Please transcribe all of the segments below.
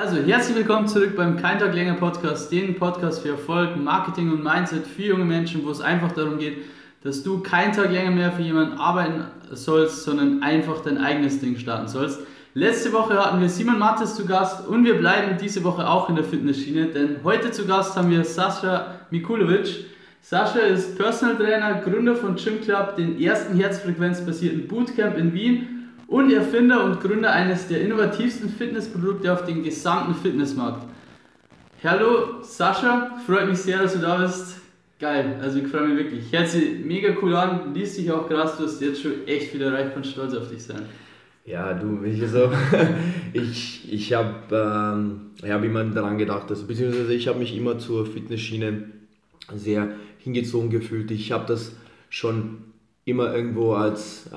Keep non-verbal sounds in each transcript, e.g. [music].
Also, herzlich willkommen zurück beim Kein Tag länger Podcast, den Podcast für Erfolg, Marketing und Mindset für junge Menschen, wo es einfach darum geht, dass du keinen Tag länger mehr für jemanden arbeiten sollst, sondern einfach dein eigenes Ding starten sollst. Letzte Woche hatten wir Simon Mattes zu Gast und wir bleiben diese Woche auch in der Fitnessschiene, denn heute zu Gast haben wir Sascha Mikulovic. Sascha ist Personal Trainer, Gründer von Gym Club, den ersten herzfrequenzbasierten Bootcamp in Wien und Erfinder und Gründer eines der innovativsten Fitnessprodukte auf dem gesamten Fitnessmarkt. Hallo Sascha, freut mich sehr, dass du da bist. Geil, also ich freue mich wirklich. Hört sich mega cool an, liest sich auch krass, du hast jetzt schon echt viel erreicht, kann stolz auf dich sein. Ja, du, ich so, [laughs] ich, ich habe ähm, hab immer daran gedacht, also, beziehungsweise ich habe mich immer zur Fitnessschiene sehr hingezogen gefühlt. Ich habe das schon immer irgendwo als äh,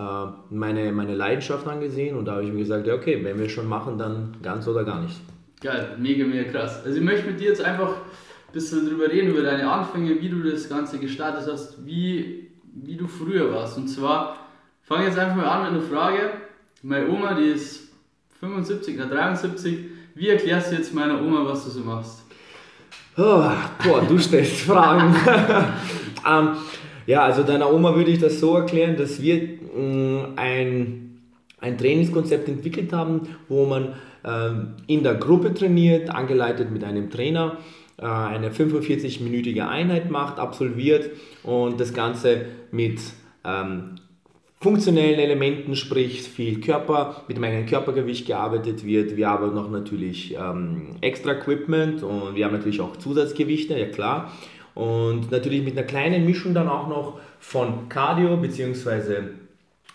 meine, meine Leidenschaft angesehen und da habe ich mir gesagt, ja okay, wenn wir schon machen, dann ganz oder gar nicht. Geil, mega, mega krass. Also ich möchte mit dir jetzt einfach ein bisschen drüber reden, über deine Anfänge, wie du das Ganze gestartet hast, wie, wie du früher warst. Und zwar, fange jetzt einfach mal an mit einer Frage. Meine Oma, die ist 75 oder 73. Wie erklärst du jetzt meiner Oma, was du so machst? Oh, boah, du stellst Fragen. [laughs] ähm, ja, also deiner Oma würde ich das so erklären, dass wir mh, mm, ein, ein Trainingskonzept entwickelt haben, wo man ähm, in der Gruppe trainiert, angeleitet mit einem Trainer, äh, eine 45-minütige Einheit macht, absolviert und das Ganze mit ähm, funktionellen Elementen, sprich viel Körper, mit meinem Körpergewicht gearbeitet wird. Wir haben noch natürlich ähm, extra Equipment und wir haben natürlich auch Zusatzgewichte, ja klar. Und natürlich mit einer kleinen Mischung dann auch noch von Cardio bzw.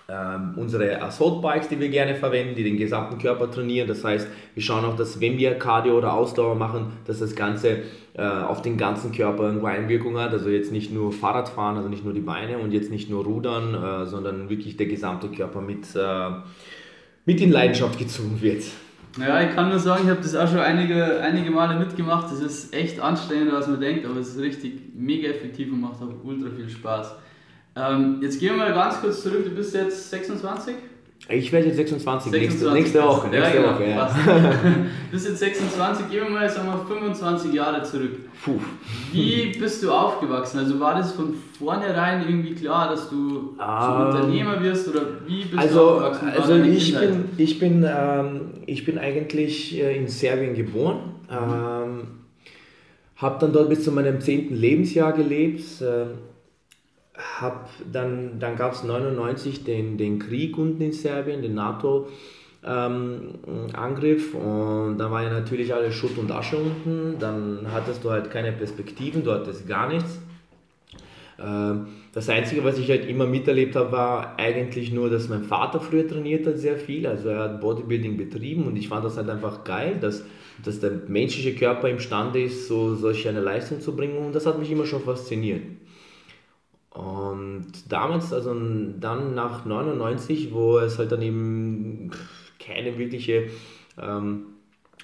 Ähm, unsere Assault Bikes, die wir gerne verwenden, die den gesamten Körper trainieren. Das heißt, wir schauen auch, dass wenn wir Cardio oder Ausdauer machen, dass das Ganze äh, auf den ganzen Körper irgendwo Einwirkung hat. Also jetzt nicht nur Fahrradfahren, also nicht nur die Beine und jetzt nicht nur Rudern, äh, sondern wirklich der gesamte Körper mit, äh, mit in Leidenschaft gezogen wird. Ja, ich kann nur sagen, ich habe das auch schon einige, einige Male mitgemacht. Das ist echt anstrengender, als man denkt, aber es ist richtig mega effektiv und macht auch ultra viel Spaß. Ähm, jetzt gehen wir mal ganz kurz zurück. Du bist jetzt 26? Ich werde jetzt 26, 26 nächste, nächste Woche. Nächste ja, Woche genau, ja. du [laughs] bist jetzt 26, gehen wir mal sagen wir, 25 Jahre zurück. Puh. Wie bist du aufgewachsen? Also war das von vornherein irgendwie klar, dass du ähm, Unternehmer wirst oder wie bist also, du aufgewachsen? Also ich bin, ich, bin, ähm, ich bin eigentlich äh, in Serbien geboren. Ähm, habe dann dort bis zu meinem 10. Lebensjahr gelebt. Äh, hab dann, dann gab es 99 den, den Krieg unten in Serbien, den NATO. Ähm, Angriff und dann war ja natürlich alles Schutt und Asche unten, dann hattest du halt keine Perspektiven, du hattest gar nichts. Ähm, das Einzige, was ich halt immer miterlebt habe, war eigentlich nur, dass mein Vater früher trainiert hat sehr viel, also er hat Bodybuilding betrieben und ich fand das halt einfach geil, dass, dass der menschliche Körper imstande ist, so solch eine Leistung zu bringen und das hat mich immer schon fasziniert. Und damals, also dann nach 99, wo es halt dann eben keine wirkliche ähm,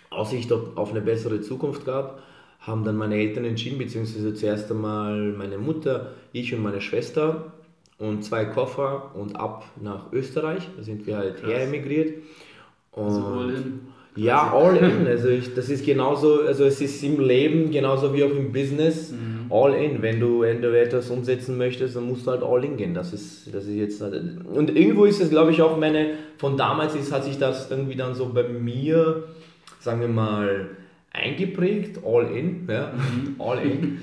Aussicht auf eine bessere Zukunft gab, haben dann meine Eltern entschieden, beziehungsweise zuerst einmal meine Mutter, ich und meine Schwester und zwei Koffer und ab nach Österreich. Da sind wir halt Krass. her emigriert. Also und also all in. Ja, all in. Also ich, das ist genauso, also es ist im Leben genauso wie auch im Business. Mhm all in. Wenn du, wenn du etwas umsetzen möchtest, dann musst du halt all in gehen. Das ist, das ist jetzt. Und irgendwo ist es, glaube ich, auch meine, von damals ist, hat sich das irgendwie dann so bei mir, sagen wir mal, eingeprägt, all in. Ja? Mhm. all in.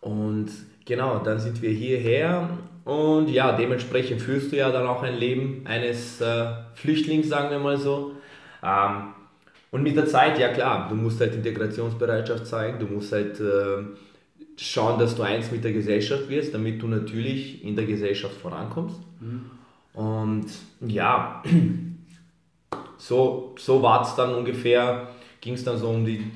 Und genau, dann sind wir hierher und ja, dementsprechend führst du ja dann auch ein Leben eines äh, Flüchtlings, sagen wir mal so. Ähm, und mit der Zeit, ja klar, du musst halt Integrationsbereitschaft zeigen, du musst halt äh, schauen, dass du eins mit der Gesellschaft wirst, damit du natürlich in der Gesellschaft vorankommst. Mhm. Und ja, [clears throat] so, so war es dann ungefähr, ging es dann so um die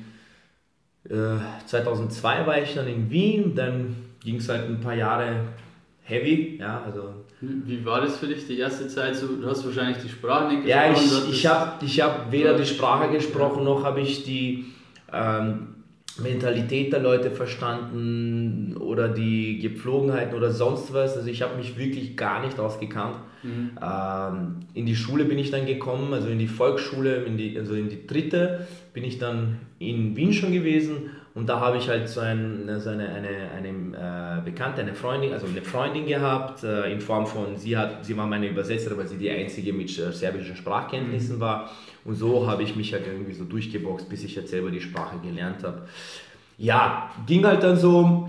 äh, 2002 war ich dann in Wien, dann ging es halt ein paar Jahre heavy, ja, also wie war das für dich die erste Zeit? So, du hast wahrscheinlich die Sprache nicht gesprochen. Ja, ich, ich habe ich hab weder die Sprache gesprochen, noch habe ich die, ähm, Mentalität der Leute verstanden oder die Gepflogenheiten oder sonst was. Also ich habe mich wirklich gar nicht ausgekannt. Mhm. Ähm, in die Schule bin ich dann gekommen, also in die Volksschule, in die, also in die dritte bin ich dann in Wien schon gewesen und da habe ich halt so, ein, so eine, eine, eine äh, Bekannte, eine Freundin, also eine Freundin gehabt, äh, in Form von, sie, hat, sie war meine Übersetzerin, weil sie die einzige mit äh, serbischen Sprachkenntnissen mhm. war. Und so habe ich mich halt irgendwie so durchgeboxt, bis ich jetzt selber die Sprache gelernt habe. Ja, ging halt dann so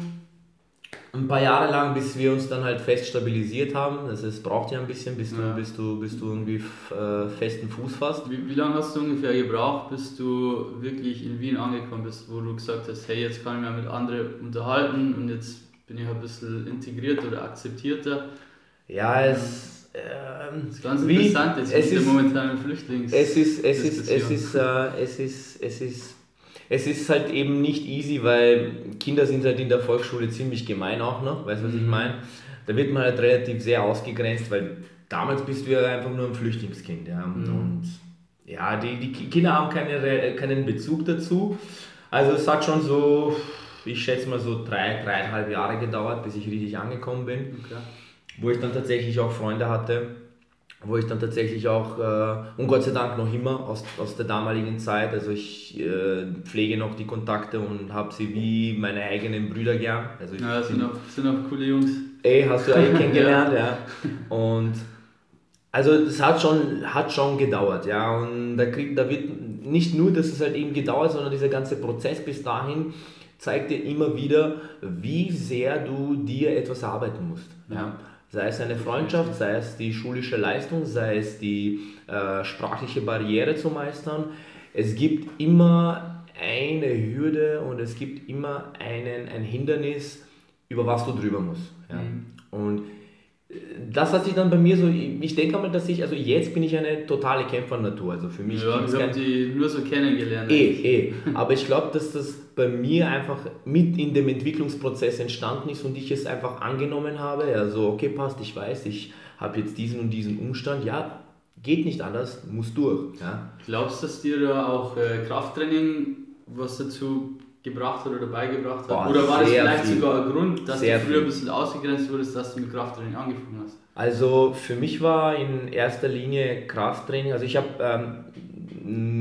ein paar Jahre lang, bis wir uns dann halt fest stabilisiert haben. Also es braucht ja ein bisschen, bis du, ja. bis du, bis du irgendwie äh, festen Fuß fasst. Wie, wie lange hast du ungefähr gebraucht, bis du wirklich in Wien angekommen bist, wo du gesagt hast, hey, jetzt kann ich mich mit anderen unterhalten und jetzt bin ich ein bisschen integriert oder akzeptierter? Ja, es... Ähm, das ist ganz wie, interessant jetzt es mit der momentanen Flüchtlings. Es ist, es ist, es ist, äh, es ist, es ist es ist halt eben nicht easy, weil Kinder sind halt in der Volksschule ziemlich gemein auch noch, weißt du, was ich mhm. meine? Da wird man halt relativ sehr ausgegrenzt, weil damals bist du ja einfach nur ein Flüchtlingskind. Ja? Mhm. Und ja, die, die Kinder haben keine, keinen Bezug dazu. Also es hat schon so, ich schätze mal so drei, dreieinhalb Jahre gedauert, bis ich richtig angekommen bin. Okay. Wo ich dann tatsächlich auch Freunde hatte wo ich dann tatsächlich auch, äh, und Gott sei Dank noch immer aus, aus der damaligen Zeit, also ich äh, pflege noch die Kontakte und habe sie wie meine eigenen Brüder gern. Also ja, das sind auch, sind auch coole Jungs. Ey, hast du eh [laughs] kennengelernt, ja. Und also das hat schon, hat schon gedauert, ja. Und da, krieg, da wird nicht nur, dass es halt eben gedauert, sondern dieser ganze Prozess bis dahin zeigt dir immer wieder, wie sehr du dir etwas arbeiten musst. Ja. Sei es eine Freundschaft, sei es die schulische Leistung, sei es die äh, sprachliche Barriere zu meistern. Es gibt immer eine Hürde und es gibt immer einen, ein Hindernis, über was du drüber musst. Ja? Mhm. Und das hat sich dann bei mir so, ich denke mal, dass ich, also jetzt bin ich eine totale Kämpfernatur, also für mich. Ja, wir haben die nur so kennengelernt. Eh, eh. Aber ich glaube, dass das bei mir einfach mit in dem Entwicklungsprozess entstanden ist und ich es einfach angenommen habe. Also, okay, passt, ich weiß, ich habe jetzt diesen und diesen Umstand, ja, geht nicht anders, muss durch. Ja. Glaubst du, dass dir da auch äh, Krafttraining was dazu gebracht hat oder beigebracht hat? Boah, oder war das vielleicht viel. sogar ein Grund, dass sehr du früher viel. ein bisschen ausgegrenzt wurdest, dass du mit Krafttraining angefangen hast? Also für mich war in erster Linie Krafttraining, also ich habe ähm,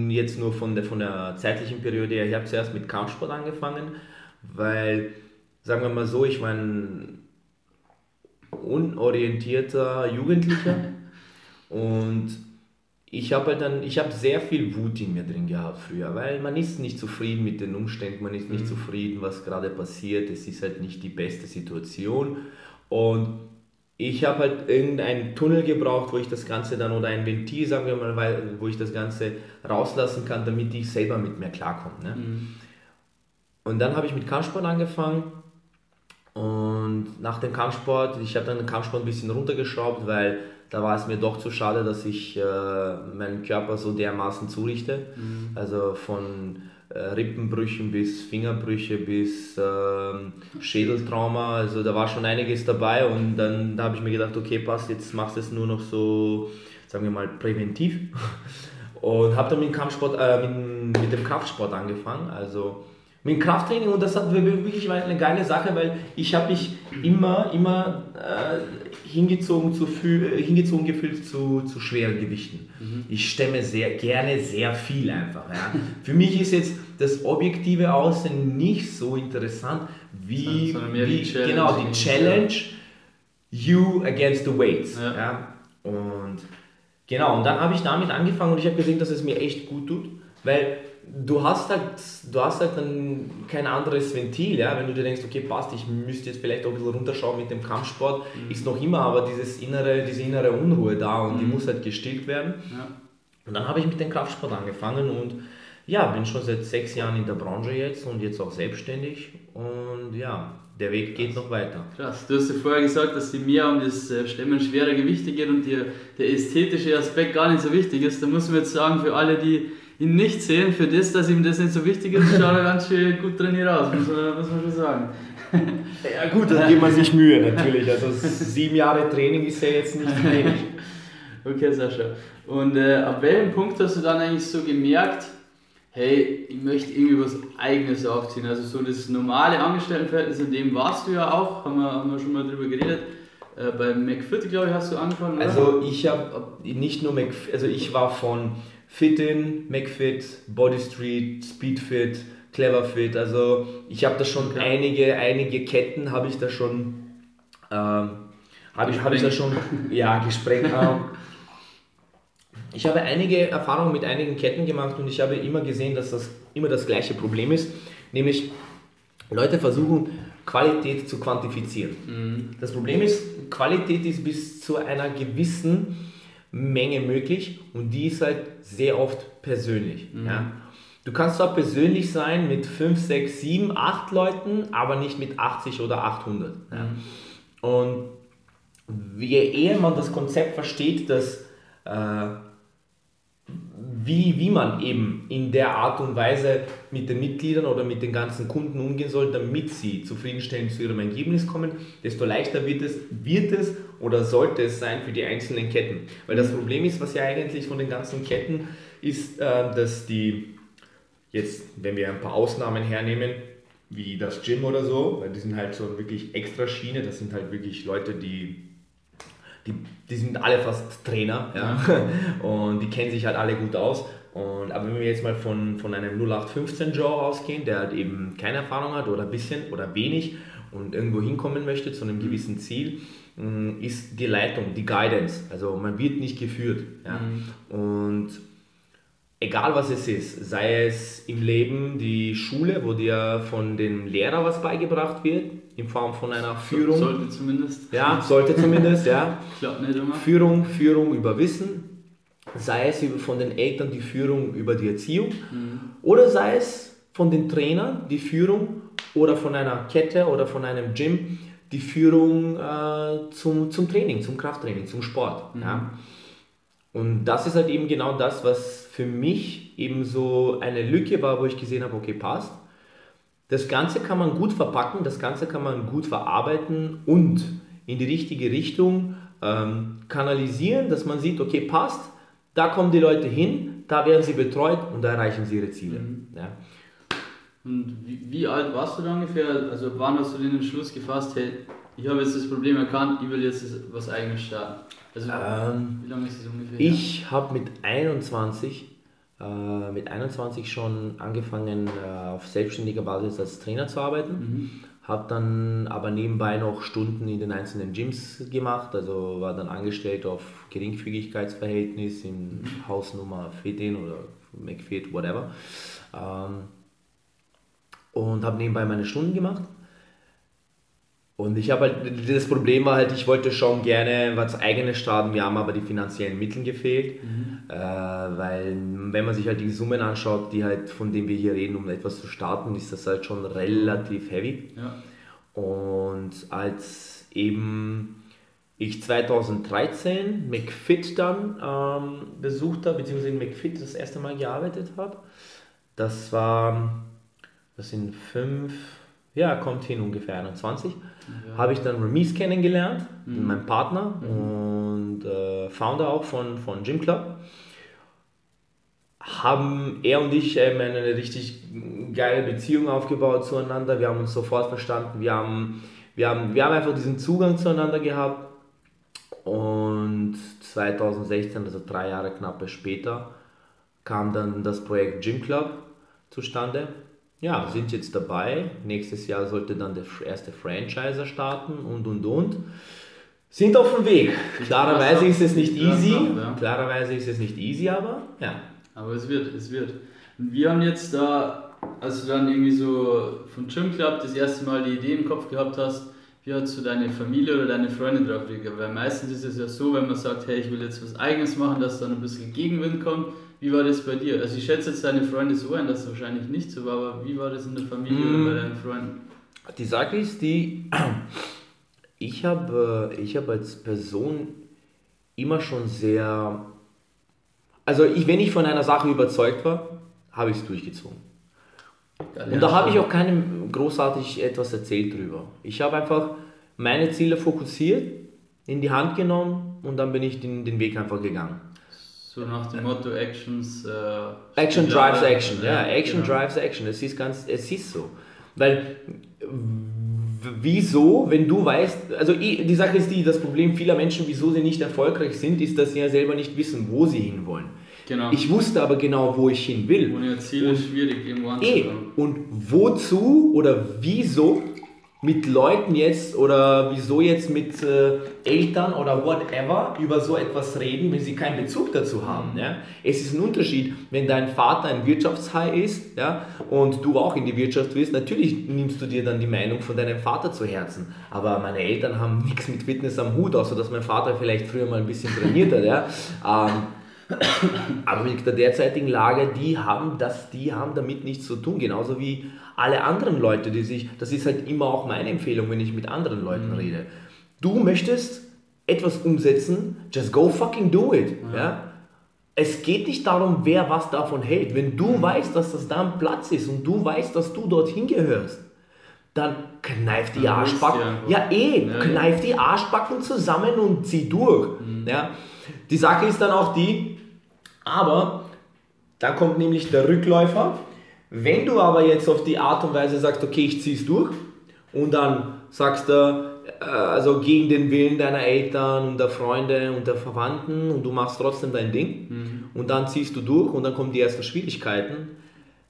jetzt nur von der, von der zeitlichen Periode her, ich habe zuerst mit Kampfsport angefangen, weil, sagen wir mal so, ich war ein unorientierter Jugendlicher. [laughs] Und ich habe halt dann, ich habe sehr viel Wut in mir drin gehabt früher, weil man ist nicht zufrieden mit den Umständen, man ist nicht mhm. zufrieden, was gerade passiert, es ist halt nicht die beste Situation. Und ich habe halt irgendeinen Tunnel gebraucht, wo ich das Ganze dann oder ein Ventil, sagen wir mal, weil, wo ich das Ganze rauslassen kann, damit ich selber mit mir klarkomme. Ne? Mhm. Und dann habe ich mit Kampfsport angefangen und nach dem Kampfsport, ich habe dann den Kampfsport ein bisschen runtergeschraubt, weil da war es mir doch zu schade, dass ich äh, meinen Körper so dermaßen zurichte. Mhm. Also von Rippenbrüchen bis Fingerbrüche bis äh, Schädeltrauma. Also da war schon einiges dabei und dann da habe ich mir gedacht, okay, passt, jetzt machst du es nur noch so, sagen wir mal, präventiv. [laughs] Und habe dann mit, Kampfsport, äh, mit, mit dem Kraftsport angefangen. Also mit Krafttraining und das hat wirklich eine geile Sache, weil ich habe mich immer, immer äh, hingezogen, zu, hingezogen gefühlt zu, zu schweren Gewichten. Mhm. Ich stemme sehr gerne sehr viel einfach. Ja. Für mich ist jetzt das objektive Aussehen nicht so interessant wie, wie die Challenge, genau, die Challenge you against the weights. Ja. ja. Und genau, und dann habe ich damit angefangen und ich habe gesehen, dass es mir echt gut tut, weil du hast halt, du hast halt dann kein anderes Ventil, ja? wenn du dir denkst, okay, passt, ich müsste jetzt vielleicht auch ein bisschen runterschauen mit dem Kampfsport, mhm. ist noch immer aber dieses innere, diese innere Unruhe da und mhm. die muss halt gestillt werden. Ja. Und dann habe ich mit dem Kraftsport angefangen und ja, bin schon seit sechs Jahren in der Branche jetzt und jetzt auch selbstständig und ja, der Weg geht noch weiter. Krass, du hast ja vorher gesagt, dass die mehr um das äh, Stemmen schwerer Gewichte geht und dir der ästhetische Aspekt gar nicht so wichtig ist. Da muss man jetzt sagen, für alle, die ihn nicht sehen, für das, dass ihm das nicht so wichtig ist, schaut er ganz schön gut trainiert aus, muss man, muss man schon sagen. [laughs] Ja gut, da gibt man sich Mühe natürlich. Also sieben Jahre Training ist ja jetzt nicht wenig. [laughs] Okay, Sascha. Und äh, ab welchem Punkt hast du dann eigentlich so gemerkt, hey, ich möchte irgendwie was Eigenes aufziehen. Also so das normale Angestelltenverhältnis, in dem warst du ja auch, haben wir, haben wir schon mal drüber geredet. Äh, bei McFit, glaube ich, hast du angefangen, oder? Also ich habe nicht nur McFit, also ich war von Fitin, McFit, Bodystreet, Speedfit, Cleverfit, also ich habe da schon okay. einige, einige Ketten habe ich da schon, ähm, habe ich, hab ich da schon, ja, gesprengt. Ich habe einige Erfahrungen mit einigen Ketten gemacht und ich habe immer gesehen, dass das immer das gleiche Problem ist, nämlich Leute versuchen Qualität zu quantifizieren. Mhm. Das Problem ist, Qualität ist bis zu einer gewissen Menge möglich und die ist halt sehr oft persönlich. Mhm. Ja? Du kannst zwar persönlich sein mit 5, 6, 7, 8 Leuten, aber nicht mit 80 oder 800. Ja? Mhm. Und je eher man das Konzept versteht, dass äh, wie, wie man eben in der Art und Weise mit den Mitgliedern oder mit den ganzen Kunden umgehen soll, damit sie zufriedenstellend zu ihrem Ergebnis kommen, desto leichter wird es, wird es oder sollte es sein für die einzelnen Ketten. Weil das Problem ist, was ja eigentlich von den ganzen Ketten ist, äh, dass die, jetzt wenn wir ein paar Ausnahmen hernehmen, wie das Gym oder so, weil die sind halt so wirklich extra Schiene, das sind halt wirklich Leute, die die, die sind alle fast Trainer ja? [laughs] und die kennen sich halt alle gut aus. Und, aber wenn wir jetzt mal von, von einem 0815 Joe ausgehen, der halt eben keine Erfahrung hat oder ein bisschen oder wenig und irgendwo hinkommen möchte zu einem mhm. gewissen Ziel, mm, ist die Leitung, die Guidance. Also man wird nicht geführt. Ja? Mhm. Und egal was es ist, sei es im Leben die Schule, wo dir von dem Lehrer was beigebracht wird, in Form von einer Führung. Sollte zumindest. Ja, sollte zumindest, ja. [laughs] Klappt nicht immer. Führung, Führung über Wissen, sei es von den Eltern die Führung über die Erziehung mhm. oder sei es von den Trainern die Führung oder von einer Kette oder von einem Gym die Führung äh, zum, zum Training, zum Krafttraining, zum Sport. Mhm. Ja. Und das ist halt eben genau das, was für mich eben so eine Lücke war, wo ich gesehen habe, okay, passt. Das Ganze kann man gut verpacken, das Ganze kann man gut verarbeiten und in die richtige Richtung ähm, kanalisieren, dass man sieht, okay, passt, da kommen die Leute hin, da werden sie betreut und da erreichen sie ihre Ziele. Mhm. Ja. Und wie, wie, alt warst du da ungefähr? Also wann hast du den Entschluss gefasst, hey, ich habe jetzt das Problem erkannt, ich will jetzt was eigenes starten? Also ähm, wie lange ist das ungefähr? Ich habe mit 21 äh, mit 21 schon angefangen, äh, auf selbstständiger Basis als Trainer zu arbeiten. Mhm. Habe dann aber nebenbei noch Stunden in den einzelnen Gyms gemacht, also war dann angestellt auf Geringfügigkeitsverhältnis in mhm. [laughs] Hausnummer Fitin oder McFit, whatever. Ähm, und habe nebenbei meine Stunden gemacht und ich habe halt, das Problem war halt, ich wollte schon gerne was eigenes starten, mir haben aber die finanziellen Mittel gefehlt, mhm. äh, weil wenn man sich halt die Summen anschaut, die halt, von denen wir hier reden, um etwas zu starten, ist das halt schon relativ heavy. Ja. Und als eben ich 2013 McFit dann ähm, besucht habe, beziehungsweise in McFit das erste Mal gearbeitet habe, das war, das sind fünf, ja, kommt hin ungefähr 21 ja. habe ich dann Remise kennengelernt, mhm. mein Partner mhm. und äh, Founder auch von, von Gym Club. Haben er und ich ähm, eine richtig geile Beziehung aufgebaut zueinander. Wir haben uns sofort verstanden. Wir haben, wir haben, wir haben einfach diesen Zugang zueinander gehabt. Und 2016, also drei Jahre knappe später, kam dann das Projekt Gym Club zustande. Ja, sind jetzt dabei. Nächstes Jahr sollte dann der erste Franchiser starten und und und. Sind auf dem Weg. Klarerweise ist es nicht easy. Klarerweise ist es nicht easy, aber ja. Aber es wird, es wird. Wir haben jetzt da, als du dann irgendwie so von Gym Club das erste Mal die Idee im Kopf gehabt hast, wie hast du deine Familie oder deine Freunde drauf reagiert? Weil meistens ist es ja so, wenn man sagt, hey, ich will jetzt was Eigenes machen, dass dann ein bisschen Gegenwind kommt wie war das bei dir? Also ich schätze jetzt deine Freunde so ein, dass es wahrscheinlich nicht so war, aber wie war das in der Familie mm. oder bei deinen Freunden? Die Sache ist die, [clears throat] ich habe ich hab als Person immer schon sehr, also ich, wenn ich von einer Sache überzeugt war, habe ich es durchgezogen. Und da habe ich auch keinem großartig etwas erzählt drüber. Ich habe einfach meine Ziele fokussiert, in die Hand genommen und dann bin ich den, den Weg einfach gegangen. So nach dem Motto Actions. Äh, Action drives Action, ja, Action genau. drives Action. Es ist ganz, es ist so. Weil wieso, wenn du weißt, also die Sache ist die, das Problem vieler Menschen, wieso sie nicht erfolgreich sind, ist, dass sie ja selber nicht wissen, wo sie hinwollen. Genau. Ich wusste aber genau, wo ich hin will. Ohne Ziel ist schwierig, irgendwo anzukommen. Eh, und wozu oder wieso mit Leuten jetzt oder wieso jetzt mit äh, Eltern oder whatever über so etwas reden, wenn sie keinen Bezug dazu haben. Ja? Es ist ein Unterschied, wenn dein Vater ein Wirtschaftshai ist ja, und du auch in die Wirtschaft willst, natürlich nimmst du dir dann die Meinung von deinem Vater zu Herzen. Aber meine Eltern haben nichts mit Fitness am Hut, außer dass mein Vater vielleicht früher mal ein bisschen trainiert hat. Ja? Ähm, aber mit der derzeitigen Lage, die haben, das, die haben damit nichts zu tun, genauso wie alle anderen Leute, die sich, das ist halt immer auch meine Empfehlung, wenn ich mit anderen Leuten mhm. rede. Du möchtest etwas umsetzen, just go fucking do it. Ja. ja? Es geht nicht darum, wer was davon hält. Wenn du mhm. weißt, dass das da ein Platz ist und du weißt, dass du dorthin gehörst, dann kneif die Arschbacken. Ja, eh, ja, kneif die Arschbacken zusammen und zieh durch. Mhm. Ja? Die Sache ist dann auch die, aber dann kommt nämlich der Rückläufer. Wenn du aber jetzt auf die Art und Weise sagst, okay, ich ziehe es durch und dann sagst du, äh, also gegen den Willen deiner Eltern und der Freunde und der Verwandten und du machst trotzdem dein Ding mhm. und dann ziehst du durch und dann kommen die ersten Schwierigkeiten.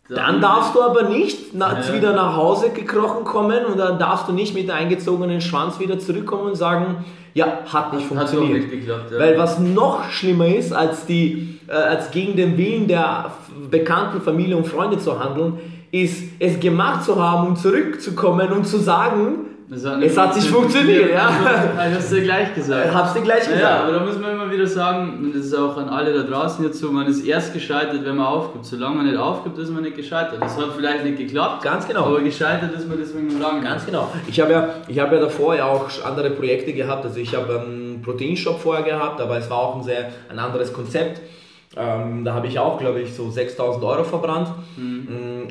Dann darfst du aber nicht nach, ja. wieder nach Hause gekrochen kommen und dann darfst du nicht mit eingezogenen Schwanz wieder zurückkommen und sagen, ja, hat nicht funktioniert. Hat nicht geklappt, ja. Weil was noch schlimmer ist, als, die, äh, als gegen den Willen der bekannten Familie und Freunde zu handeln, ist es gemacht zu haben, um zurückzukommen und zu sagen, es hat sich funktioniert, ja. Ich hab's dir gleich gesagt. Ich hab's dir gleich gesagt. Ja, aber da muss man immer wieder sagen, und das ist auch an alle da draußen jetzt so, man ist erst gescheitert, wenn man aufgibt. Solange man nicht aufgibt, ist man nicht gescheitert. Das hat vielleicht nicht geklappt. Ganz genau. Aber gescheitert ist man deswegen noch lange. Ganz genau. Ich habe ja, hab ja davor ja auch andere Projekte gehabt. Also ich habe einen Proteinshop vorher gehabt, aber es war auch ein sehr ein anderes Konzept. Ähm, da habe ich auch, glaube ich, so 6000 Euro verbrannt. Mhm. Mm,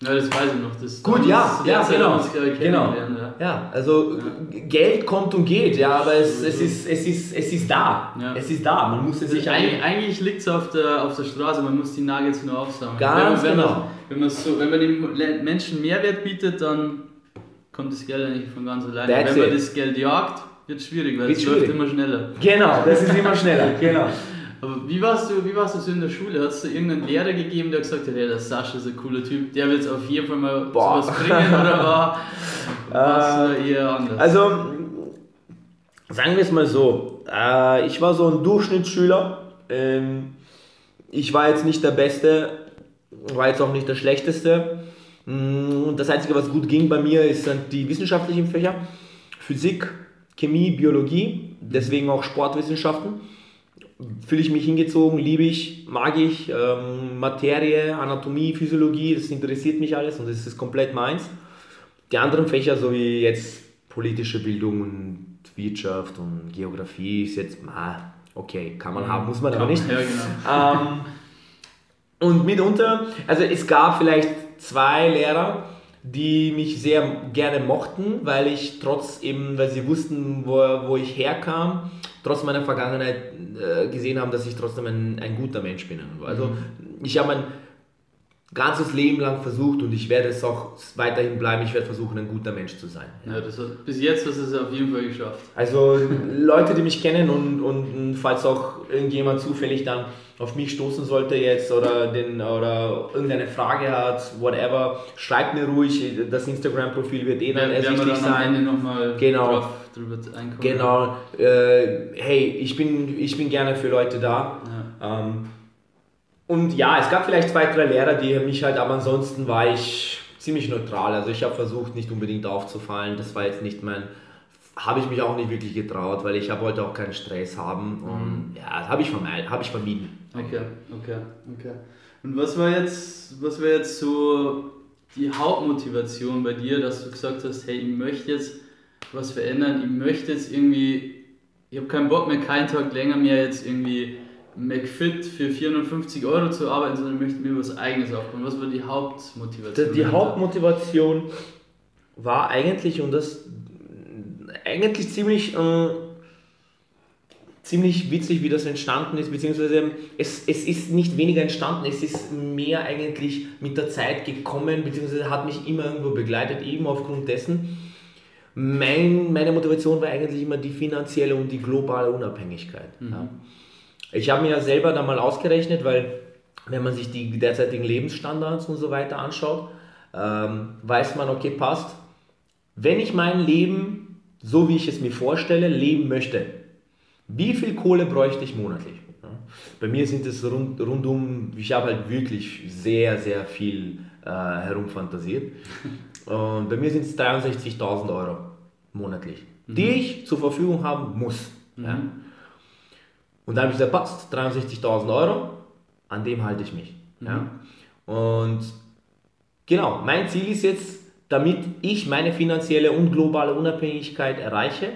ja, das weiß ich noch. Das, Gut, ja, ja, genau. genau. Ja. ja, also ja. Geld kommt und geht, ja, aber es, es, ist, es, ist, es ist da. Ja. Es ist da, man muss es sich Eig Eigentlich liegt es auf der, auf der Straße, man muss die Nuggets nur aufsammeln. Ganz wenn, wenn genau. Man, wenn, man so, wenn man den Menschen Mehrwert bietet, dann kommt das Geld eigentlich von ganz alleine. That's wenn man it. das Geld jagt, wird es schwierig, weil es läuft immer schneller. Genau, das ist immer schneller, [laughs] genau. Aber wie warst du, wie warst du so in der Schule? Hat es da irgendeinen Lehrer gegeben, der gesagt hat, hey, der Sascha ist ein cooler Typ, der wird es auf jeden Fall mal Boah. sowas bringen oder [laughs] war es äh, eher anders? Also, sagen wir es mal so, äh, ich war so ein Durchschnittsschüler. Ähm, ich war jetzt nicht der Beste, war jetzt auch nicht der Schlechteste. Mm, das Einzige, was gut ging bei mir, ist die wissenschaftlichen Fächer. Physik, Chemie, Biologie, deswegen auch Sportwissenschaften fühle ich mich hingezogen, liebe ich, mag ich. Ähm, Materie, Anatomie, Physiologie, das interessiert mich alles und das ist komplett meins. Die anderen Fächer, so wie jetzt politische Bildung und Wirtschaft und Geografie, ist jetzt, ah, okay, kann man haben, muss man aber nicht. Ja, genau. ähm, und mitunter, also es gab vielleicht zwei Lehrer, die mich sehr gerne mochten, weil ich trotz eben, weil sie wussten, wo, wo ich herkam, trotz meiner Vergangenheit äh, gesehen haben, dass ich trotzdem ein, ein guter Mensch bin. Also mhm. ich habe mein ganzes Leben lang versucht und ich werde es auch weiterhin bleiben, ich werde versuchen, ein guter Mensch zu sein. Ja, das hat, bis jetzt hast du es auf jeden Fall geschafft. Also Leute, die mich kennen und, und falls auch irgendjemand zufällig dann auf mich stoßen sollte jetzt oder, den, oder irgendeine Frage hat, whatever, schreibt mir ruhig, das Instagram-Profil wird eh dann ersichtlich sein. Nochmal genau, genau. Äh, hey, ich bin, ich bin gerne für Leute da. Ja. Ähm, und ja, es gab vielleicht zwei, drei Lehrer, die mich halt, aber ansonsten war ich ziemlich neutral. Also ich habe versucht, nicht unbedingt aufzufallen. Das war jetzt nicht mein habe ich mich auch nicht wirklich getraut, weil ich wollte auch keinen Stress haben und mhm. ja, habe ich, hab ich vermieden. Okay, okay, okay. Und was war jetzt, was war jetzt so die Hauptmotivation bei dir, dass du gesagt hast, hey, ich möchte jetzt was verändern, ich möchte jetzt irgendwie, ich habe keinen Bock mehr, keinen Tag länger mehr jetzt irgendwie McFit für 450 Euro zu arbeiten, sondern ich möchte mir was eigenes aufbauen. Was war die Hauptmotivation? Die, die Hauptmotivation war eigentlich, und das eigentlich ziemlich, äh, ziemlich witzig, wie das entstanden ist, beziehungsweise es, es ist nicht weniger entstanden, es ist mehr eigentlich mit der Zeit gekommen, beziehungsweise hat mich immer irgendwo begleitet, eben aufgrund dessen. Mein, meine Motivation war eigentlich immer die finanzielle und die globale Unabhängigkeit. Mhm. Ja. Ich habe mir ja selber da mal ausgerechnet, weil wenn man sich die derzeitigen Lebensstandards und so weiter anschaut, ähm, weiß man, okay, passt. Wenn ich mein Leben, so wie ich es mir vorstelle, leben möchte, wie viel Kohle bräuchte ich monatlich? Ja. Bei mir sind es rund, rundum, ich habe halt wirklich sehr, sehr viel äh, herumfantasiert. Und bei mir sind es 63.000 Euro monatlich, mhm. die ich zur Verfügung haben muss. Mhm. Ja. Und da habe ich gesagt, passt, 63.000 Euro, an dem halte ich mich. Mhm. Ja. Und genau, mein Ziel ist jetzt, damit ich meine finanzielle und globale Unabhängigkeit erreiche,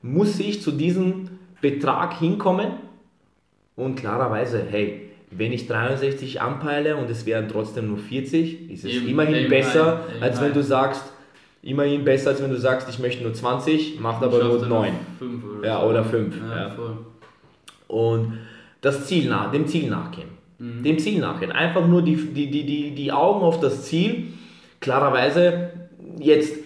muss ich zu diesem Betrag hinkommen und klarerweise, hey, wenn ich 63 anpeile und es wären trotzdem nur 40, ist es Eben, immerhin besser, mein, als wenn du sagst, immerhin besser, als wenn du sagst, ich möchte nur 20, macht aber nur 9. Oder ja, oder 5. Ja, ja. Und das Ziel nach, dem Ziel nachgehen. Mhm. Dem Ziel nachgehen. Einfach nur die, die, die, die, die Augen auf das Ziel. Klarerweise, jetzt,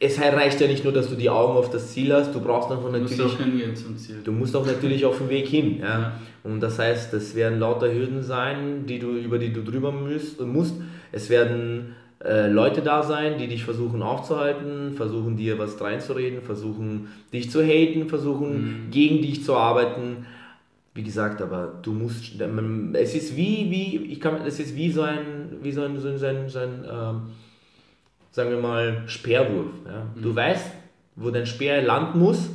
es reicht ja nicht nur, dass du die Augen auf das Ziel hast, du brauchst noch natürlich. Du musst auch hingehen zum Ziel. Du musst auch natürlich auf dem Weg hin. Ja. ja. Und das heißt, es werden lauter Hürden sein, die du, über die du drüber musst. musst. Es werden äh, Leute da sein, die dich versuchen aufzuhalten, versuchen dir was reinzureden, versuchen dich zu haten, versuchen mhm. gegen dich zu arbeiten. Wie gesagt, aber du musst, es ist wie, wie, ich kann, es ist wie so ein, wie so ein, so ein, so ein, so ein ähm, sagen wir mal, Speerwurf. Ja. Mhm. Du weißt, wo dein Speer landen muss,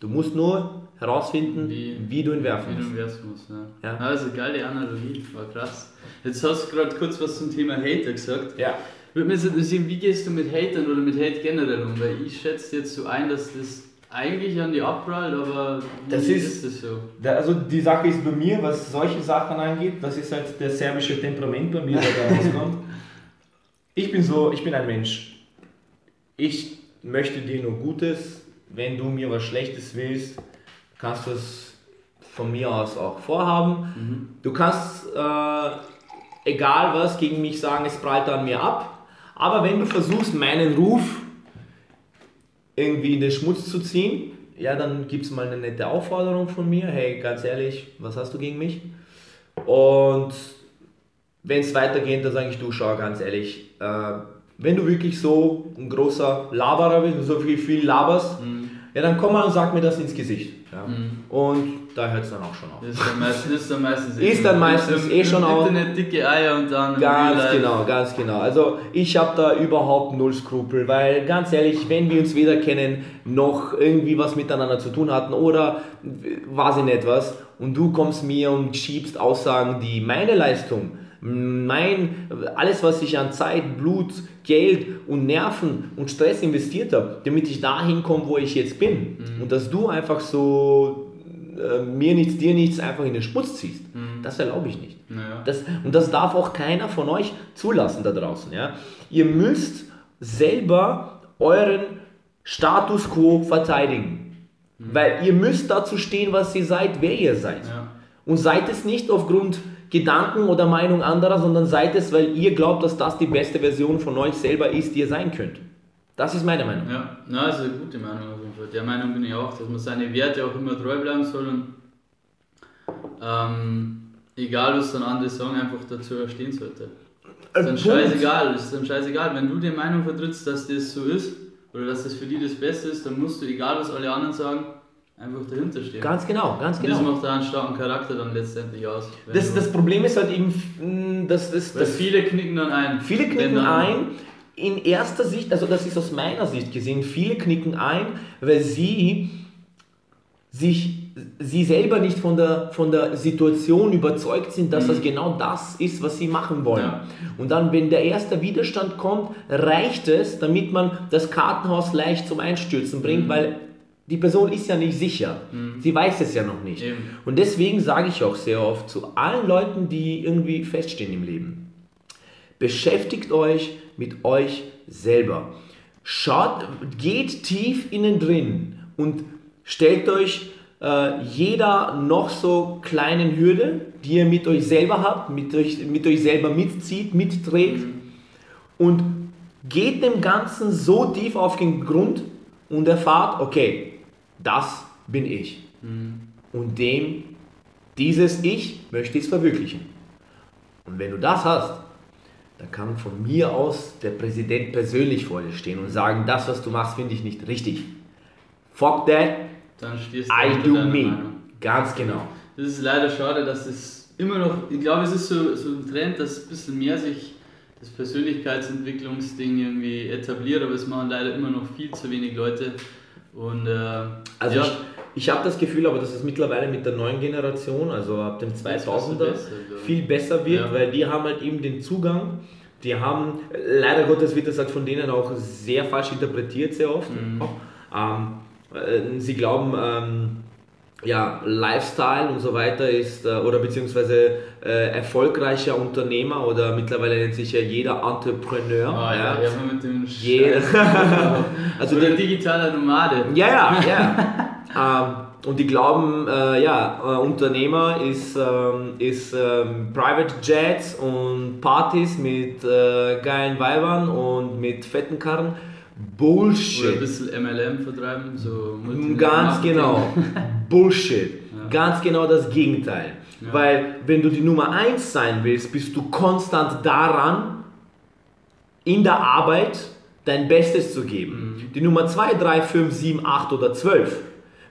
du musst nur herausfinden, wie, wie du ihn werfen musst. Wie du ihn werfen musst, ja. ja. Also geile Analogie, war krass. Jetzt hast du gerade kurz was zum Thema Hater gesagt. Ja. Würde mich interessieren, wie gehst du mit Hatern oder mit Hate generell um? Weil ich schätze jetzt so ein, dass das eigentlich an die abprallt, aber das ist, ist das so? Da, also die Sache ist bei mir, was solche Sachen angeht, das ist halt der serbische Temperament bei mir, der da [laughs] rauskommt. Ich bin so, ich bin ein Mensch. Ich möchte dir nur Gutes. Wenn du mir was Schlechtes willst, kannst du es von mir aus auch vorhaben. Mhm. Du kannst, äh, egal was, gegen mich sagen, es prallt an mir ab. Aber wenn du versuchst, meinen Ruf irgendwie in den Schmutz zu ziehen, ja, dann gibt es mal eine nette Aufforderung von mir. Hey, ganz ehrlich, was hast du gegen mich? Und wenn es weitergeht, dann sage ich, du schau ganz ehrlich, wenn du wirklich so ein großer Laberer bist, so viel, viel laberst, mhm. ja, dann komm mal und sag mir das ins Gesicht. Ja. Mhm. Und da hört es dann auch schon auf. Ist dann meistens, ist dann meistens, ist dann meistens eh schon auf. Internet dicke Eier und dann. Ganz genau, ganz genau. Also ich habe da überhaupt null Skrupel, weil ganz ehrlich, wenn wir uns weder kennen, noch irgendwie was miteinander zu tun hatten oder weiß ich nicht was und du kommst mir und schiebst Aussagen, die meine Leistung mein, alles, was ich an Zeit, Blut, Geld und Nerven und Stress investiert habe, damit ich dahin komme, wo ich jetzt bin. Mhm. Und dass du einfach so äh, mir nichts, dir nichts einfach in den Schmutz ziehst, mhm. das erlaube ich nicht. Naja. Das, und das darf auch keiner von euch zulassen da draußen. Ja? Ihr müsst selber euren Status quo verteidigen. Mhm. Weil ihr müsst dazu stehen, was ihr seid, wer ihr seid. Ja. Und seid es nicht aufgrund Gedanken oder Meinung anderer, sondern seid es, weil ihr glaubt, dass das die beste Version von euch selber ist, die ihr sein könnt. Das ist meine Meinung. Ja, ja das ist eine gute Meinung auf jeden Fall. Der Meinung bin ich auch, dass man seine Werte auch immer treu bleiben soll und ähm, egal was dann andere sagen, einfach dazu stehen sollte. Ist dann scheißegal, ist dann scheißegal. Wenn du die Meinung vertrittst, dass das so ist oder dass das für dich das Beste ist, dann musst du, egal was alle anderen sagen, einfach dahinter stehen. Ganz genau, ganz genau. das macht da einen starken Charakter dann letztendlich aus. Das, das Problem ist halt eben, dass, dass, dass viele knicken dann ein. Viele knicken ein. In erster Sicht, also das ist aus meiner Sicht gesehen, viele knicken ein, weil sie sich sie selber nicht von der, von der Situation überzeugt sind, dass mhm. das genau das ist, was sie machen wollen. Ja. Und dann, wenn der erste Widerstand kommt, reicht es, damit man das Kartenhaus leicht zum Einstürzen bringt, mhm. weil die Person ist ja nicht sicher. Mhm. Sie weiß es ja noch nicht. Eben. Und deswegen sage ich auch sehr oft zu allen Leuten, die irgendwie feststehen im Leben, beschäftigt euch mit euch selber. Schaut, geht tief innen drin und stellt euch äh, jeder noch so kleinen Hürde, die ihr mit euch selber habt, mit euch, mit euch selber mitzieht, mitträgt mhm. und geht dem Ganzen so tief auf den Grund und erfahrt, okay, das bin ich. Mhm. Und dem, dieses Ich möchte ich es verwirklichen. Und wenn du das hast, dann kann von mir aus der Präsident persönlich vor dir stehen und sagen, das, was du machst, finde ich nicht richtig. Fuck that, dann stehst du I do me. Meinung. Ganz genau. Das ist leider schade, dass es immer noch, ich glaube, es ist so, so ein Trend, dass ein bisschen mehr sich das Persönlichkeitsentwicklungsding irgendwie etabliert, aber es machen leider immer noch viel zu wenig Leute. Und, äh, also ja. ich, ich habe das Gefühl, aber dass es mittlerweile mit der neuen Generation, also ab dem 2000er, besser, viel besser wird, ja. weil die haben halt eben den Zugang. Die haben, leider Gottes wird das halt von denen auch sehr falsch interpretiert, sehr oft. Mhm. Ähm, äh, sie glauben, ähm, ja, Lifestyle und so weiter ist, äh, oder beziehungsweise äh, erfolgreicher Unternehmer oder mittlerweile nennt sich ja jeder Entrepreneur. Oh, ja, ja, mit dem jeder, [laughs] also oder der digitale Nomade. Ja, ja, ja. ähm, und die glauben, äh, ja, äh, Unternehmer ist, ähm, ist ähm, Private Jets und Partys mit äh, geilen Weibern und mit fetten Karren Bullshit. Oder ein bisschen MLM vertreiben, so Ganz genau. [laughs] Bullshit. Ja. Ganz genau das Gegenteil. Ja. Weil wenn du die Nummer 1 sein willst, bist du konstant daran, in der Arbeit dein Bestes zu geben. Mhm. Die Nummer 2, 3, 5, 7, 8 oder 12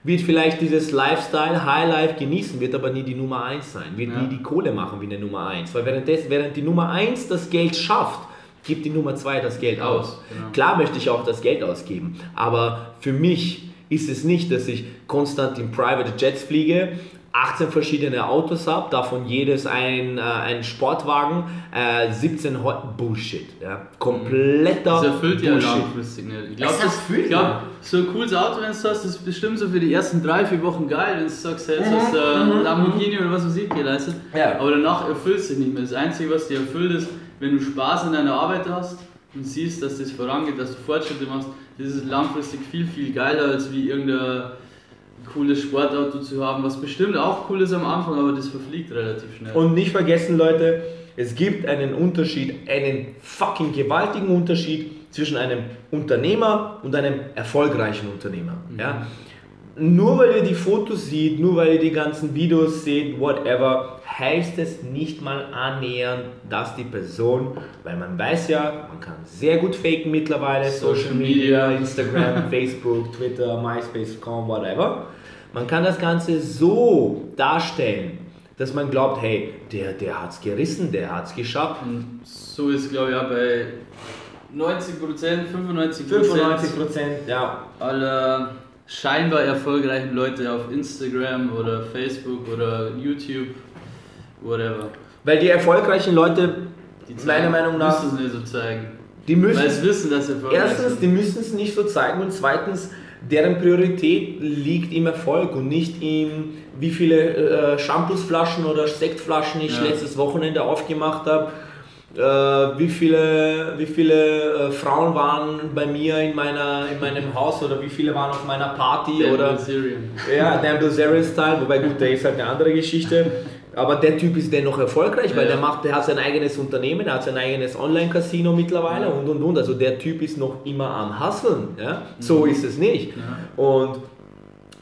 wird vielleicht dieses Lifestyle, Highlife genießen, wird aber nie die Nummer 1 sein, wird ja. nie die Kohle machen wie eine Nummer 1. Weil während, des, während die Nummer 1 das Geld schafft, gibt die Nummer zwei das Geld aus. Genau. Klar möchte ich auch das Geld ausgeben, aber für mich ist es nicht, dass ich konstant in Private Jets fliege, 18 verschiedene Autos habe, davon jedes ein, äh, ein Sportwagen, äh, 17 Bullshit. Ja. Kompletter Das erfüllt ja langfristig nicht. Ich glaube, glaub, so ein cooles Auto, wenn du hast, ist bestimmt so für die ersten drei, vier Wochen geil, wenn du sagst, hey, jetzt hast du äh, mhm. Lamborghini oder was weiß ich geleistet. Ja. Aber danach erfüllt es sich nicht mehr. Das Einzige, was dir erfüllt ist, wenn du Spaß in deiner Arbeit hast und siehst, dass das vorangeht, dass du Fortschritte machst, das ist langfristig viel, viel geiler, als wie irgendein cooles Sportauto zu haben, was bestimmt auch cool ist am Anfang, aber das verfliegt relativ schnell. Und nicht vergessen, Leute, es gibt einen Unterschied, einen fucking gewaltigen Unterschied zwischen einem Unternehmer und einem erfolgreichen Unternehmer. Mhm. Ja? Nur weil ihr die Fotos seht, nur weil ihr die ganzen Videos seht, whatever, heißt es nicht mal annähernd, dass die Person, weil man weiß ja, man kann sehr gut faken mittlerweile, Social Media, [laughs] Instagram, Facebook, Twitter, MySpace, com, whatever. Man kann das Ganze so darstellen, dass man glaubt, hey, der, der hat es gerissen, der hat es geschafft. Und so ist, glaube ich, auch bei 90 Prozent, 95 95 Prozent, ja. aller scheinbar erfolgreichen Leute auf Instagram oder Facebook oder YouTube whatever. Weil die erfolgreichen Leute, die meiner Meinung nach. müssen es nicht so zeigen. Die müssen, Weil es wissen, dass sie Erstens, die müssen es nicht so zeigen und zweitens, deren Priorität liegt im Erfolg und nicht in wie viele äh, Shampoosflaschen oder Sektflaschen ich ja. letztes Wochenende aufgemacht habe. Äh, wie viele, wie viele äh, Frauen waren bei mir in, meiner, in meinem [laughs] Haus oder wie viele waren auf meiner Party Dan oder Bilzerian. ja, Dan Bilzerian Style, wobei gut, der ist halt eine andere Geschichte. [laughs] Aber der Typ ist dennoch erfolgreich, weil ja. der macht, der hat sein eigenes Unternehmen, der hat sein eigenes Online-Casino mittlerweile ja. und und und. Also der Typ ist noch immer am Hustlen. Ja? So mhm. ist es nicht. Ja. Und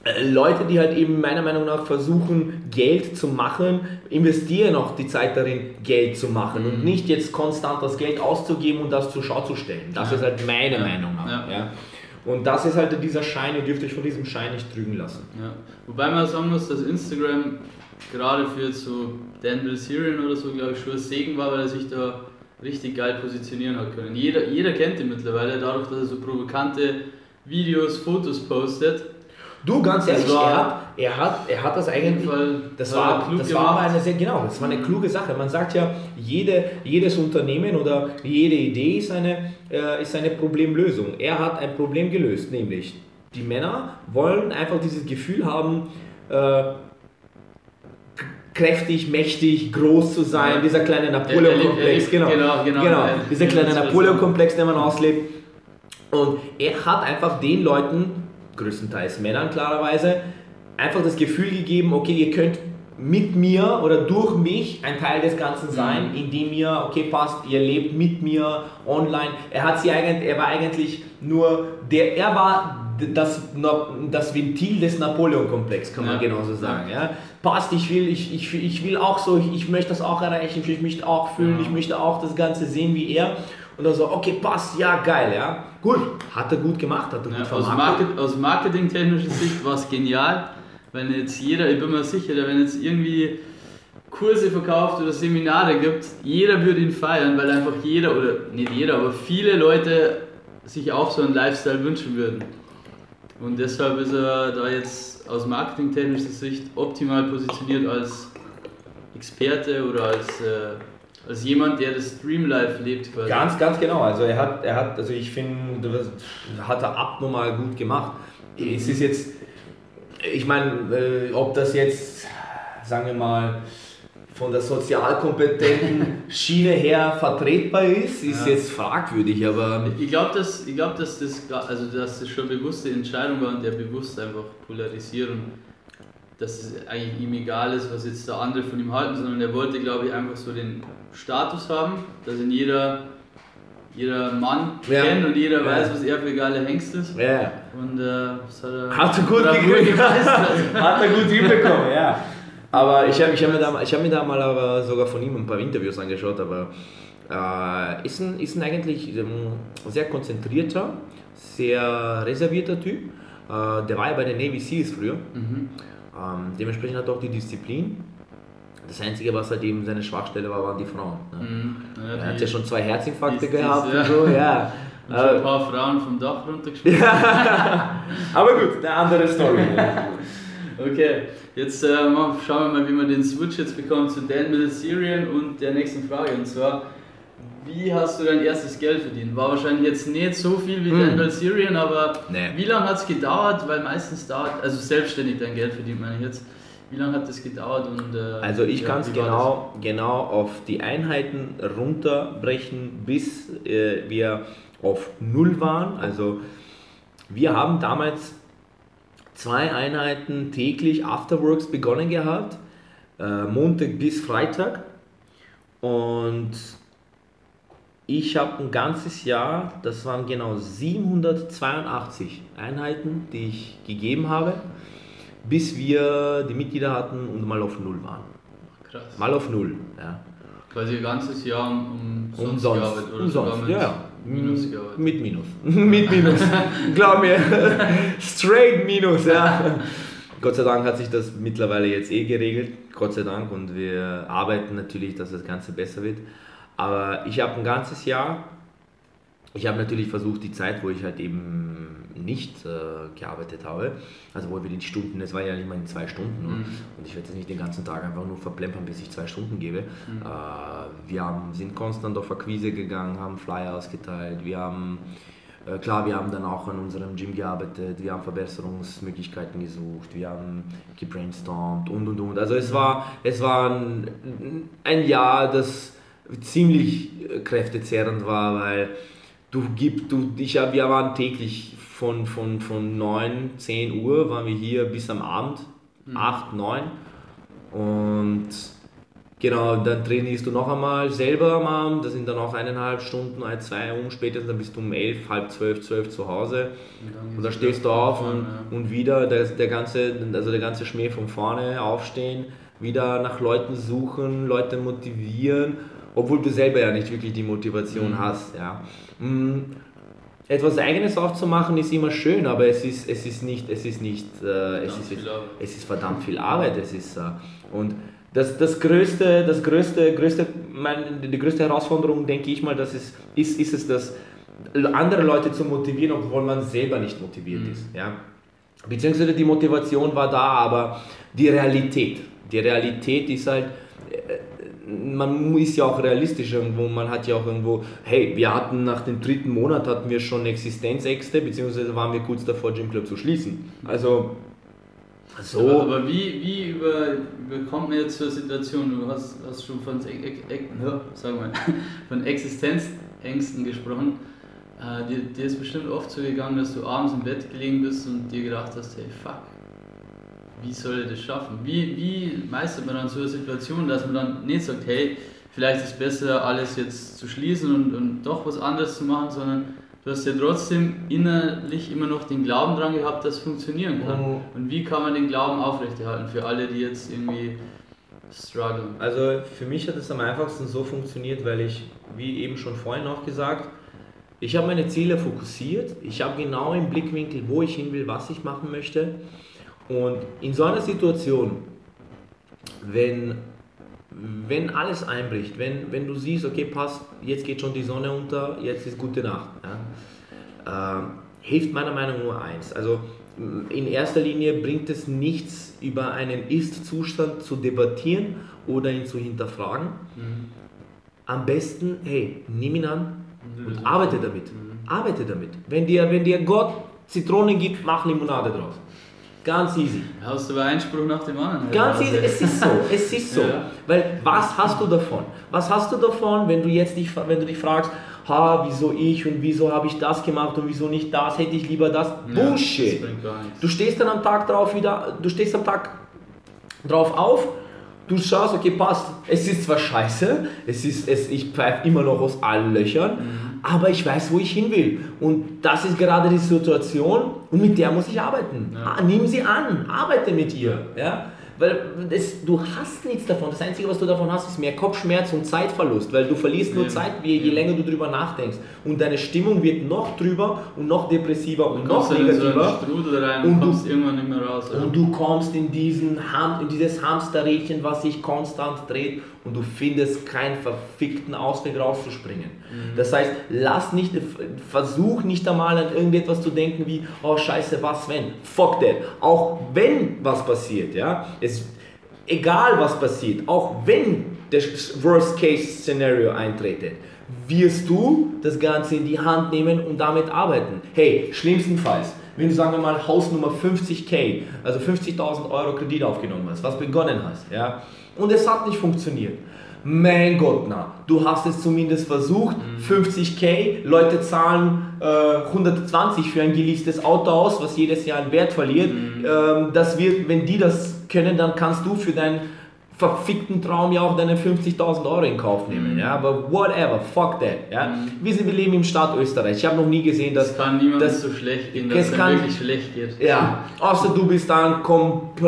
äh, Leute, die halt eben meiner Meinung nach versuchen, Geld zu machen, investieren auch die Zeit darin, Geld zu machen mhm. und nicht jetzt konstant das Geld auszugeben und das zur Schau zu stellen. Das ist halt meine Meinung nach. Und das ist halt dieser Schein, ihr dürft euch von diesem Schein nicht trügen lassen. Ja. Wobei man sagen muss, dass Instagram gerade für so Dan Bilzerian oder so, glaube ich, schon ein Segen war, weil er sich da richtig geil positionieren hat können. Jeder, jeder kennt ihn mittlerweile, dadurch, dass er so provokante Videos, Fotos postet. Du, ganz ehrlich, war, er, hat, er, hat, er hat das eigentlich, das war, das war eine sehr, genau, das war eine kluge Sache. Man sagt ja, jede, jedes Unternehmen oder jede Idee ist eine, äh, ist eine Problemlösung. Er hat ein Problem gelöst, nämlich die Männer wollen einfach dieses Gefühl haben, äh, kräftig, mächtig, groß zu sein, dieser kleine Napoleon-Komplex, genau, genau, genau, genau, dieser kleine Napoleon-Komplex, den man auslebt. Und er hat einfach den Leuten, größtenteils Männern klarerweise, einfach das Gefühl gegeben, okay, ihr könnt mit mir oder durch mich ein Teil des Ganzen sein, indem ihr, okay, passt, ihr lebt mit mir online. Er hat sie eigentlich, er war eigentlich nur der, er war das, das Ventil des Napoleon-Komplex, kann man ja. genauso sagen. Ja. Passt, ich will, ich, ich, ich will auch so, ich, ich möchte das auch erreichen, ich möchte auch fühlen, ja. ich möchte auch das Ganze sehen wie er. Und dann so, okay, passt, ja, geil, ja. Gut, hat er gut gemacht, hat er gut ja, aus, Market, aus marketingtechnischer Sicht war es genial wenn jetzt jeder, ich bin mir sicher, wenn jetzt irgendwie Kurse verkauft oder Seminare gibt, jeder würde ihn feiern, weil einfach jeder, oder nicht jeder, aber viele Leute sich auch so einen Lifestyle wünschen würden. Und deshalb ist er da jetzt aus marketingtechnischer Sicht optimal positioniert als Experte oder als, äh, als jemand, der das Dreamlife lebt. Quasi. Ganz, ganz genau. Also er hat, er hat, also ich finde, hat er abnormal gut gemacht. Es ist jetzt ich meine, äh, ob das jetzt, sagen wir mal, von der sozialkompetenten [laughs] Schiene her vertretbar ist, ist ja. jetzt fragwürdig, aber... Ich glaube, dass, glaub, dass, das, also, dass das schon bewusste Entscheidung war und der bewusst einfach polarisieren, dass es eigentlich ihm egal ist, was jetzt der andere von ihm halten, sondern er wollte, glaube ich, einfach so den Status haben, dass in jeder jeder Mann ja. kennt und jeder ja. weiß, was er für geile Hengst ist. Ja. Und äh, das hat er, hat er gut gekriegt. [laughs] hat er gut hinbekommen, ja. Aber ich habe ich hab mir, da, hab mir da mal aber sogar von ihm ein paar Interviews angeschaut, aber äh, ist, ein, ist ein eigentlich ähm, sehr konzentrierter, sehr reservierter Typ. Äh, der war ja bei den Navy Seals früher. Mhm. Ähm, dementsprechend hat er auch die Disziplin. Das Einzige, was halt eben seine Schwachstelle war, waren die Frauen. Ne? Mhm. Ja, er hat ja schon zwei Herzinfarkte gehabt ja. und so, ja. [laughs] Und schon ein paar Frauen vom Dach runtergesprungen. [laughs] Aber gut, eine andere Story. [laughs] okay, jetzt äh, schauen wir mal, wie man den Switch jetzt bekommt zu Dan Syrian und der nächsten Frage. Und zwar, wie hast du dein erstes Geld verdient? War wahrscheinlich jetzt nicht so viel wie hm. Dan Syrian, aber nee. wie lange hat es gedauert? Weil meistens dauert, also selbstständig dein Geld verdient, meine ich jetzt. Wie lange hat das gedauert? Und, äh, also ich ja, kann es genau, genau auf die Einheiten runterbrechen, bis äh, wir auf Null waren. Also wir haben damals zwei Einheiten täglich Afterworks begonnen gehabt, äh, Montag bis Freitag. Und ich habe ein ganzes Jahr, das waren genau 782 Einheiten, die ich gegeben habe bis wir die Mitglieder hatten und mal auf Null waren. Krass. Mal auf Null, ja. Quasi ein ganzes Jahr um, umsonst, umsonst gearbeitet oder umsonst, mit ja. Minus gearbeitet. Mit Minus. [laughs] mit Minus. Glaub mir. [laughs] Straight Minus, ja. Gott sei Dank hat sich das mittlerweile jetzt eh geregelt. Gott sei Dank. Und wir arbeiten natürlich, dass das Ganze besser wird. Aber ich habe ein ganzes Jahr ich habe natürlich versucht, die Zeit, wo ich halt eben nicht äh, gearbeitet habe, also wo wir die Stunden, es war ja nicht mal in zwei Stunden mhm. und ich werde jetzt nicht den ganzen Tag einfach nur verplempern, bis ich zwei Stunden gebe. Mhm. Äh, wir haben, sind konstant auf Akquise gegangen, haben Flyer ausgeteilt, wir haben, äh, klar, wir haben dann auch an unserem Gym gearbeitet, wir haben Verbesserungsmöglichkeiten gesucht, wir haben gebrainstormt und und und. Also es war, es war ein, ein Jahr, das ziemlich kräftezehrend war, weil du gibst, du, ich, wir waren täglich von, von, von 9, 10 Uhr waren wir hier bis am Abend, mhm. 8, 9 und genau, dann trainierst du noch einmal selber am Abend, das sind dann auch eineinhalb Stunden, ein, zwei um spätestens, dann bist du um 11, halb 12, 12 zu Hause und, und dann stehst du auf und, und wieder der, der, ganze, also der ganze Schmäh von vorne aufstehen, wieder nach Leuten suchen, Leute motivieren obwohl du selber ja nicht wirklich die Motivation mhm. hast. Ja. Etwas Eigenes aufzumachen ist immer schön, aber es ist, es ist nicht, es ist nicht, äh, es, ist, es ist verdammt viel Arbeit. Es ist, äh, und das, das größte, das größte, größte, mein, die größte Herausforderung, denke ich mal, das ist, ist, ist es, dass andere Leute zu motivieren, obwohl man selber nicht motiviert mhm. ist. Ja? Beziehungsweise die Motivation war da, aber die Realität. Die Realität ist halt, man ist ja auch realistisch irgendwo, man hat ja auch irgendwo, hey, wir hatten nach dem dritten Monat hatten wir schon Existenzängste, beziehungsweise waren wir kurz davor, Gym Club zu schließen. Also so. Aber, aber wie, wie über, überkommt man jetzt zur Situation, du hast, hast schon von, [laughs] mal, von Existenzängsten gesprochen. Äh, dir, dir ist bestimmt oft so gegangen, dass du abends im Bett gelegen bist und dir gedacht hast, hey fuck, wie soll ich das schaffen? Wie, wie meistert man dann so eine Situation, dass man dann nicht sagt, hey, vielleicht ist es besser, alles jetzt zu schließen und, und doch was anderes zu machen, sondern du hast ja trotzdem innerlich immer noch den Glauben dran gehabt, dass es funktionieren kann. Mhm. Und wie kann man den Glauben aufrechterhalten für alle, die jetzt irgendwie strugglen? Also für mich hat es am einfachsten so funktioniert, weil ich, wie eben schon vorhin auch gesagt, ich habe meine Ziele fokussiert, ich habe genau im Blickwinkel, wo ich hin will, was ich machen möchte. Und in so einer Situation, wenn, wenn alles einbricht, wenn, wenn du siehst, okay, passt, jetzt geht schon die Sonne unter, jetzt ist gute Nacht, ja, äh, hilft meiner Meinung nach nur eins. Also in erster Linie bringt es nichts, über einen Ist-Zustand zu debattieren oder ihn zu hinterfragen. Mhm. Am besten, hey, nimm ihn an und arbeite damit. Mhm. Arbeite damit. Wenn dir, wenn dir Gott Zitrone gibt, mach Limonade draus. Ganz easy. Hast du aber Einspruch nach dem anderen? Ganz easy, es ist so, es ist so. Ja. Weil was hast du davon? Was hast du davon, wenn du jetzt dich, wenn du dich fragst, ha, wieso ich und wieso habe ich das gemacht und wieso nicht das, hätte ich lieber das? Ja, Bullshit. Das du stehst dann am Tag drauf wieder, du stehst am Tag drauf auf, du schaust, okay, passt, es ist zwar scheiße, es ist, es, ich pfeife immer noch aus allen Löchern, mhm aber ich weiß, wo ich hin will. Und das ist gerade die Situation und mit der muss ich arbeiten. Ja. Ah, nimm sie an, arbeite mit ihr. Ja? Weil das, du hast nichts davon. Das Einzige, was du davon hast, ist mehr Kopfschmerz und Zeitverlust, weil du verlierst nur Zeit, je, je länger du drüber nachdenkst. Und deine Stimmung wird noch drüber und noch depressiver und, und noch negativer. So rein und, und kommst du, irgendwann nicht mehr raus. Und du kommst in, diesen in dieses Hamsterrädchen, was sich konstant dreht und du findest keinen verfickten Ausweg rauszuspringen. Mhm. Das heißt, lass nicht, versuch nicht einmal an irgendetwas zu denken wie, oh scheiße, was wenn? Fuck that. Auch wenn was passiert, ja, es, egal was passiert, auch wenn das Worst-Case-Szenario eintrete, wirst du das Ganze in die Hand nehmen und damit arbeiten. Hey, schlimmstenfalls, wenn du sagen wir mal Hausnummer 50k, also 50.000 Euro Kredit aufgenommen hast, was begonnen hast, ja, und es hat nicht funktioniert. Mein Gott, na, du hast es zumindest versucht. Mhm. 50k, Leute zahlen äh, 120 für ein geleastes Auto aus, was jedes Jahr einen Wert verliert. Mhm. Ähm, das wird, wenn die das können, dann kannst du für dein verfickten Traum ja auch deine 50.000 Euro in Kauf nehmen. Mhm. Ja, aber whatever, fuck that. Ja. Mhm. Wir, sind, wir leben im Staat Österreich. Ich habe noch nie gesehen, dass. Es kann niemandem so schlecht gehen, dass es kann, wirklich schlecht geht. Ja, außer du bist ein komplettes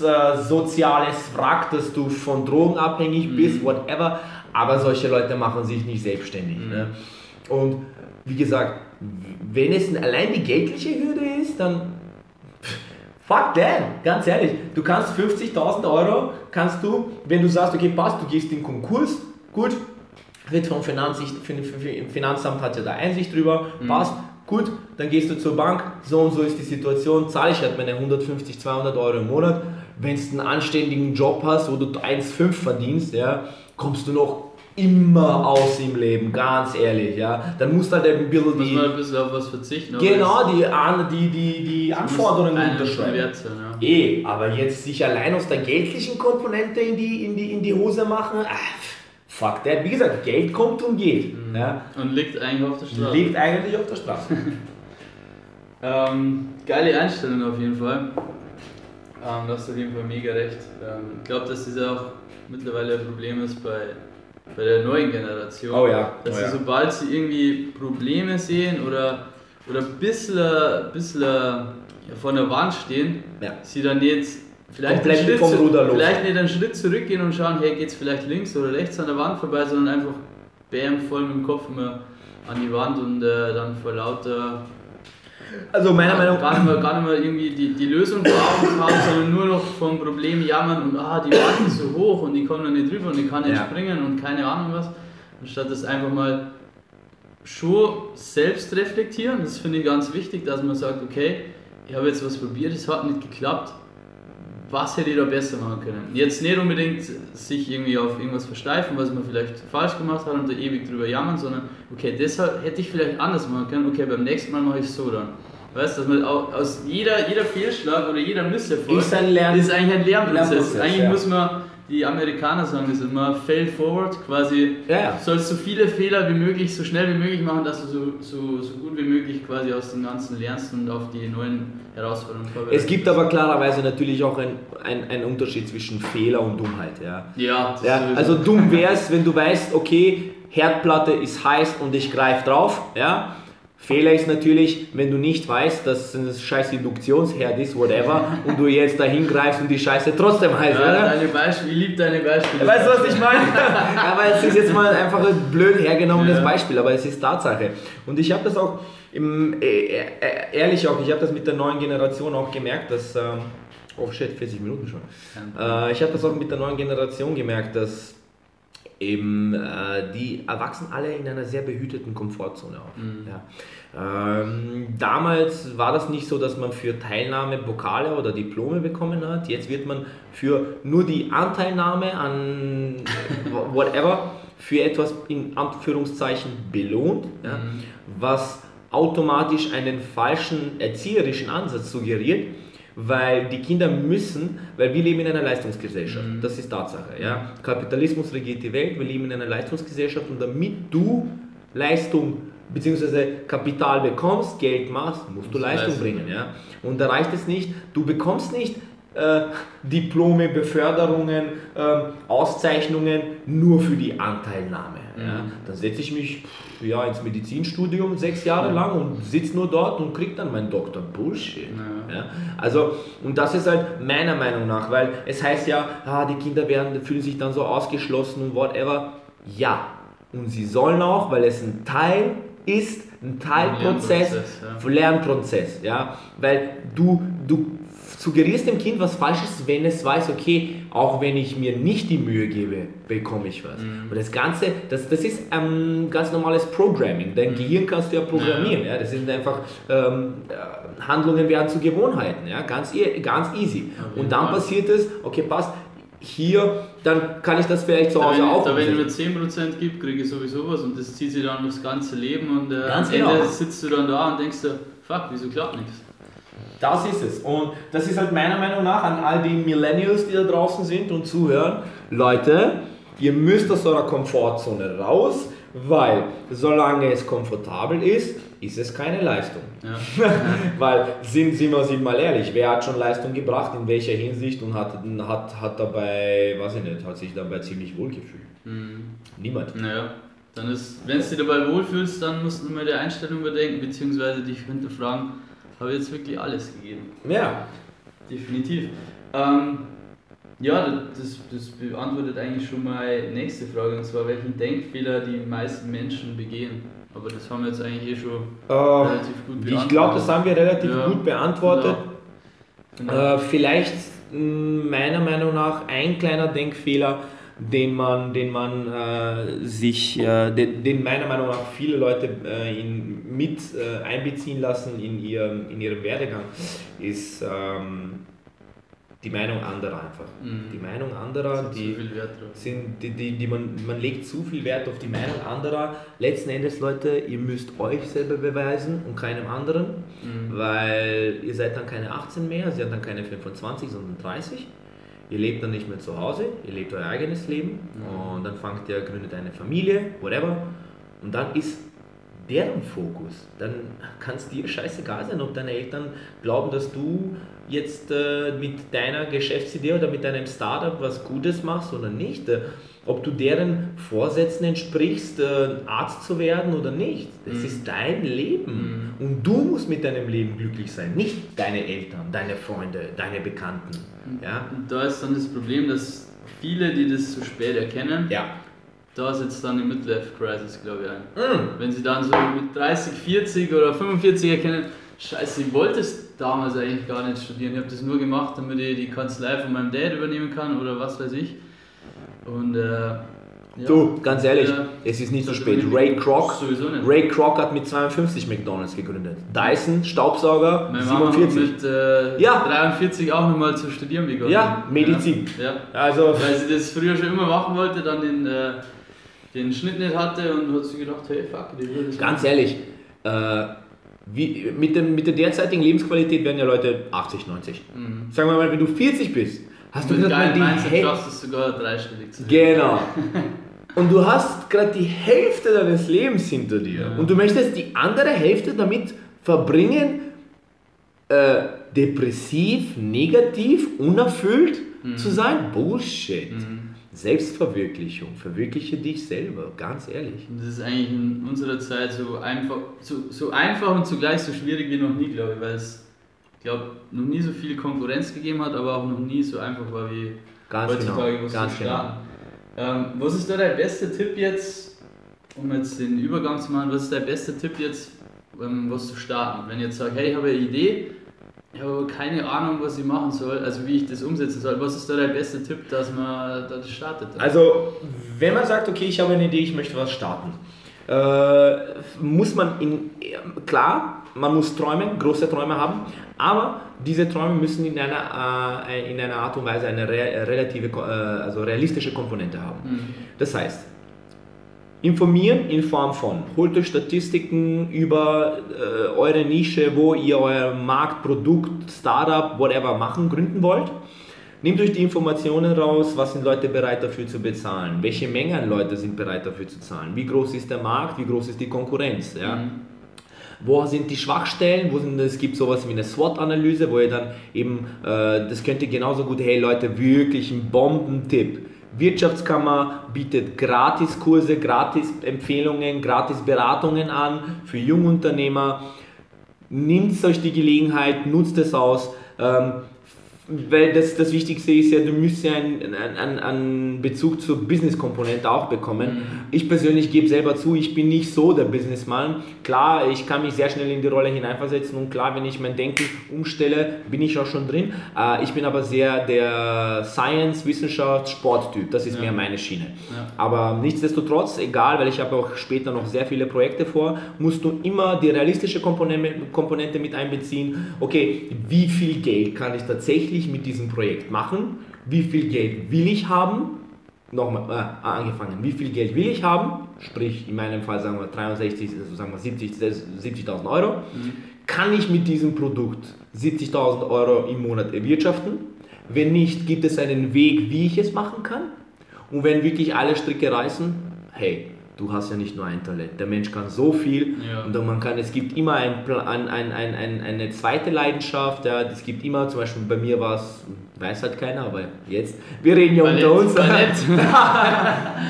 äh, soziales Wrack, dass du von Drogen abhängig mhm. bist, whatever. Aber solche Leute machen sich nicht selbstständig. Mhm. Ne? Und wie gesagt, wenn es allein die geldliche Hürde ist, dann Fuck that, ganz ehrlich. Du kannst 50.000 Euro, kannst du, wenn du sagst, okay, passt, du gehst in Konkurs, gut, wird vom Finanzicht, Finanzamt hat ja da Einsicht drüber, mhm. passt, gut, dann gehst du zur Bank, so und so ist die Situation, zahle ich halt meine 150, 200 Euro im Monat. Wenn du einen anständigen Job hast, wo du 1,5 verdienst, ja, kommst du noch immer aus im Leben, ganz ehrlich, ja. Dann muss halt ein bisschen die... Muss man ein bisschen auf was verzichten. Genau, die, die, die, die Anforderungen unterschreiben. ja. Eh, aber jetzt sich allein aus der geldlichen Komponente in die, in die, in die Hose machen, ach, fuck that. Wie gesagt, Geld kommt und geht. Mhm. Ja. Und liegt eigentlich auf der Straße. Liegt eigentlich auf der Straße. [laughs] ähm, geile Einstellung auf jeden Fall. Ähm, du hast auf jeden Fall mega recht. Ähm, ich glaube, dass das auch mittlerweile ein Problem ist bei bei der neuen Generation. Oh ja. Dass oh sie, ja. sobald sie irgendwie Probleme sehen oder, oder ein bisschen, bisschen vor der Wand stehen, ja. sie dann jetzt vielleicht einen, Schritt, vielleicht nicht einen Schritt zurückgehen und schauen, hey, geht es vielleicht links oder rechts an der Wand vorbei, sondern einfach bam, voll mit dem Kopf immer an die Wand und äh, dann vor lauter also meiner Meinung nach. Gar nicht mehr, gar nicht mehr irgendwie die, die Lösung vor Augen haben, sondern nur noch vom Problem jammern und ah, die Wand ist so hoch und die kommen da nicht drüber und die kann nicht ja. springen und keine Ahnung was. Anstatt das einfach mal schon selbst reflektieren, das finde ich ganz wichtig, dass man sagt, okay, ich habe jetzt was probiert, es hat nicht geklappt, was hätte ich da besser machen können? Jetzt nicht unbedingt sich irgendwie auf irgendwas versteifen, was man vielleicht falsch gemacht hat und da ewig drüber jammern, sondern okay, deshalb hätte ich vielleicht anders machen können, okay, beim nächsten Mal mache ich es so dann. Weißt du, dass man aus jeder, jeder Fehlschlag oder jeder Misserfolg ist, ein Lern ist eigentlich ein Lernprozess. Lernprozess eigentlich ja. muss man die Amerikaner sagen es immer, fail forward, quasi du sollst so viele Fehler wie möglich, so schnell wie möglich machen, dass du so, so, so gut wie möglich quasi aus dem Ganzen lernst und auf die neuen Herausforderungen vorbereitest. Es gibt aber klarerweise natürlich auch einen ein Unterschied zwischen Fehler und Dummheit. Ja. Ja, das Ja, also dumm wär's, wenn du weißt, okay, Herdplatte ist heiß und ich greife drauf. Ja. Fehler ist natürlich, wenn du nicht weißt, dass es ein scheiß Induktionsherd ist, whatever, und du jetzt dahin greifst und die Scheiße trotzdem heiß, ja, oder? deine Beispiele, ich liebe deine Beispiele. Weißt du, was ich meine? [laughs] aber es ist jetzt mal einfach ein blöd hergenommenes Ja. Beispiel, aber es ist Tatsache. Und ich habe das auch, im, äh, äh, ehrlich auch, ich habe das mit der neuen Generation auch gemerkt, dass, ähm, oh shit, 40 Minuten schon. Äh, ich habe das auch mit der neuen Generation gemerkt, dass eben äh, die erwachsen alle in einer sehr behüteten Komfortzone auf. Ja. Ähm, damals war das nicht so, dass man für Teilnahme Pokale oder Diplome bekommen hat. Jetzt wird man für nur die Anteilnahme an [laughs] whatever für etwas in Anführungszeichen belohnt, ja, was automatisch einen falschen erzieherischen Ansatz suggeriert, weil die Kinder müssen, weil wir leben in einer Leistungsgesellschaft, das ist Tatsache. Ja. Kapitalismus regiert die Welt, wir leben in einer Leistungsgesellschaft und damit du Leistung bzw. Kapital bekommst, Geld machst, musst du Musst du Leistung bringen. Ja. Und da reicht es nicht, du bekommst nicht äh, Diplome, Beförderungen, ähm, Auszeichnungen nur für die Anteilnahme. Ja. Dann setze ich mich pff, ja, ins Medizinstudium sechs Jahre lang und sitze nur dort und kriege dann meinen Doktor. Bullshit. Ja. Ja. Also, und das ist halt meiner Meinung nach, weil es heißt ja, ah, die Kinder werden, fühlen sich dann so ausgeschlossen und whatever. Ja, und sie sollen auch, weil es ein Teil ist, ein Teilprozess, Lernprozess, ja. Lernprozess, ja, weil du, du suggerierst dem Kind was Falsches, wenn es weiß, okay, auch wenn ich mir nicht die Mühe gebe, bekomme ich was. Und das Ganze, das, das ist ähm, ganz normales Programming. Dein Gehirn kannst du ja programmieren. Ja. Das sind einfach ähm, äh, Handlungen werden zu Gewohnheiten, ja, ganz, ganz easy. Jeden Und dann Fall. passiert es, okay, passt, hier, dann kann ich das vielleicht zu Hause wenn, auch da, wenn umsetzen. mir 10% gibt, kriege ich sowieso was und das zieht sich dann aufs ganze Leben und äh, Ganz am Ende genau. sitzt du dann da und denkst dir, fuck, wieso klappt nichts? Das ist es. Und das ist halt meiner Meinung nach an all die Millennials, die da draußen sind und zuhören. Leute, ihr müsst aus eurer Komfortzone raus, weil solange es komfortabel ist, ist es keine Leistung. Ja. [laughs] Weil, sind, sind, wir, sind mal ehrlich, wer hat schon Leistung gebracht, in welcher Hinsicht und hat, hat, hat dabei, weiß ich nicht, hat sich dabei ziemlich wohl gefühlt? Mhm. Niemand. Naja, dann ist, wenn du dich dabei wohlfühlst, dann musst du mal die Einstellung überdenken, beziehungsweise dich hinterfragen, habe ich jetzt wirklich alles gegeben? Ja, Definitiv. Ähm, ja, das, das beantwortet eigentlich schon meine nächste Frage, und zwar welchen Denkfehler die meisten Menschen begehen. Aber das haben wir jetzt eigentlich eh schon äh, relativ gut ich glaube, das haben wir relativ Ja, gut beantwortet. Genau. Genau. Äh, vielleicht meiner Meinung nach ein kleiner Denkfehler, den man, den man äh, sich, äh, den, den meiner Meinung nach viele Leute äh, in, mit äh, einbeziehen lassen in ihrem, in ihrem Werdegang, ist ähm, die Meinung anderer einfach. Mhm. Die Meinung anderer, Sind die sind, die, die, die man, man legt zu viel Wert auf die Meinung anderer. Letzten Endes, Leute, ihr müsst euch selber beweisen und keinem anderen, Mhm. weil ihr seid dann keine 18 mehr, ihr seid dann keine 25, sondern 30. Ihr lebt dann nicht mehr zu Hause, ihr lebt euer eigenes Leben und dann fangt ihr, gründet eine Familie, whatever. Und dann ist deren Fokus. Dann kann es dir scheißegal sein, ob deine Eltern glauben, dass du jetzt äh, mit deiner Geschäftsidee oder mit deinem Startup was Gutes machst oder nicht. Ob du deren Vorsätzen entsprichst, äh, Arzt zu werden oder nicht. Das Mhm. ist dein Leben. Und du musst mit deinem Leben glücklich sein, nicht deine Eltern, deine Freunde, deine Bekannten. Ja? Und da ist dann das Problem, dass viele, die das zu spät erkennen, Ja. da setzt dann die Midlife-Crisis, glaube ich, ein. Mm. Wenn sie dann so mit 30, 40 oder 45 erkennen, scheiße, ich wollte es damals eigentlich gar nicht studieren. Ich habe das nur gemacht, damit ich die Kanzlei von meinem Dad übernehmen kann oder was weiß ich. Und äh, ja, Du, ganz ehrlich, Ja. es ist nicht so spät. Ray Kroc. Ray Kroc hat mit 52 McDonalds gegründet. Dyson, Staubsauger, Mama 47. hat mit äh, Ja. 43 auch nochmal zu studieren begonnen. Ja, Medizin. Ja. Also, Weil sie das früher schon immer machen wollte, dann den, äh, den Schnitt nicht hatte und hat sie gedacht, hey fuck, die will das ganz ehrlich, äh, wie, mit, dem, mit der derzeitigen Lebensqualität werden ja Leute 80, 90. Mhm. Sagen wir mal, wenn du 40 bist, hast du gerade mal die Hälfte. schaffst es sogar dreistellig zu Genau. [laughs] Und du hast gerade die Hälfte deines Lebens hinter dir. Ja. Und du möchtest die andere Hälfte damit verbringen, äh, depressiv, negativ, unerfüllt zu sein? Bullshit. Selbstverwirklichung. Verwirkliche dich selber, ganz ehrlich. Das ist eigentlich in unserer Zeit so einfach, so, so einfach und zugleich so schwierig wie noch nie, glaube ich, weil es, ich glaube, noch nie so viel Konkurrenz gegeben hat, aber auch noch nie so einfach war wie Ganz heutzutage, genau. was Ganz genau. starten. Ähm, was ist da dein bester Tipp jetzt, um jetzt den Übergang zu machen, was ist dein bester Tipp jetzt, ähm, was zu starten? Wenn ich jetzt sage, hey, ich habe eine Idee, ich habe aber keine Ahnung, was ich machen soll, also wie ich das umsetzen soll, was ist da dein bester Tipp, dass man da das startet? Also, wenn man sagt, okay, ich habe eine Idee, ich möchte was starten, muss man in, klar, man muss träumen, große Träume haben, aber diese Träume müssen in einer, äh, in einer Art und Weise eine re relative, Ko- äh, also realistische Komponente haben. Mhm. Das heißt, informieren in Form von, holt euch Statistiken über äh, eure Nische, wo ihr euer Markt, Produkt, Startup, whatever machen, gründen wollt. Nehmt euch die Informationen raus, was sind Leute bereit dafür zu bezahlen, welche Menge an Leute sind bereit dafür zu zahlen, wie groß ist der Markt, wie groß ist die Konkurrenz. Ja? Mhm. Wo sind die Schwachstellen? Wo sind, es gibt sowas wie eine SWOT-Analyse, wo ihr dann eben, äh, das könnt ihr genauso gut, hey Leute, wirklich ein Bombentipp. Wirtschaftskammer bietet Gratiskurse, Gratis-Empfehlungen, Gratis-Beratungen an für Jungunternehmer. Nehmt euch die Gelegenheit, nutzt es aus. Ähm, weil das, das Wichtigste ist ja, du müsst ja einen, einen, einen Bezug zur Business-Komponente auch bekommen. Ich persönlich gebe selber zu, ich bin nicht so der Businessman. Klar, ich kann mich sehr schnell in die Rolle hineinversetzen und klar, wenn ich mein Denken umstelle, bin ich auch schon drin. Äh, ich bin aber sehr der Science, Wissenschaft, Sporttyp. Das ist Ja. mehr meine Schiene. Ja. Aber nichtsdestotrotz, egal, weil ich habe auch später noch sehr viele Projekte vor, musst du immer die realistische Komponente, Komponente mit einbeziehen. Okay, wie viel Geld kann ich tatsächlich mit diesem Projekt machen? Wie viel Geld will ich haben? Nochmal äh, angefangen, wie viel Geld will ich haben? Sprich, in meinem Fall sagen wir 63, also sagen wir 70 70.000 Euro. Kann ich mit diesem Produkt 70.000 Euro im Monat erwirtschaften? Wenn nicht, gibt es einen Weg, wie ich es machen kann? Und wenn wirklich alle Stricke reißen, hey, du hast ja nicht nur ein Talent. Der Mensch kann so viel Ja. und man kann, es gibt immer ein, ein, ein, ein, ein, eine zweite Leidenschaft. Ja, es gibt immer, zum Beispiel bei mir war es, weiß halt keiner, aber jetzt, wir reden ja Ballett, unter uns. [laughs]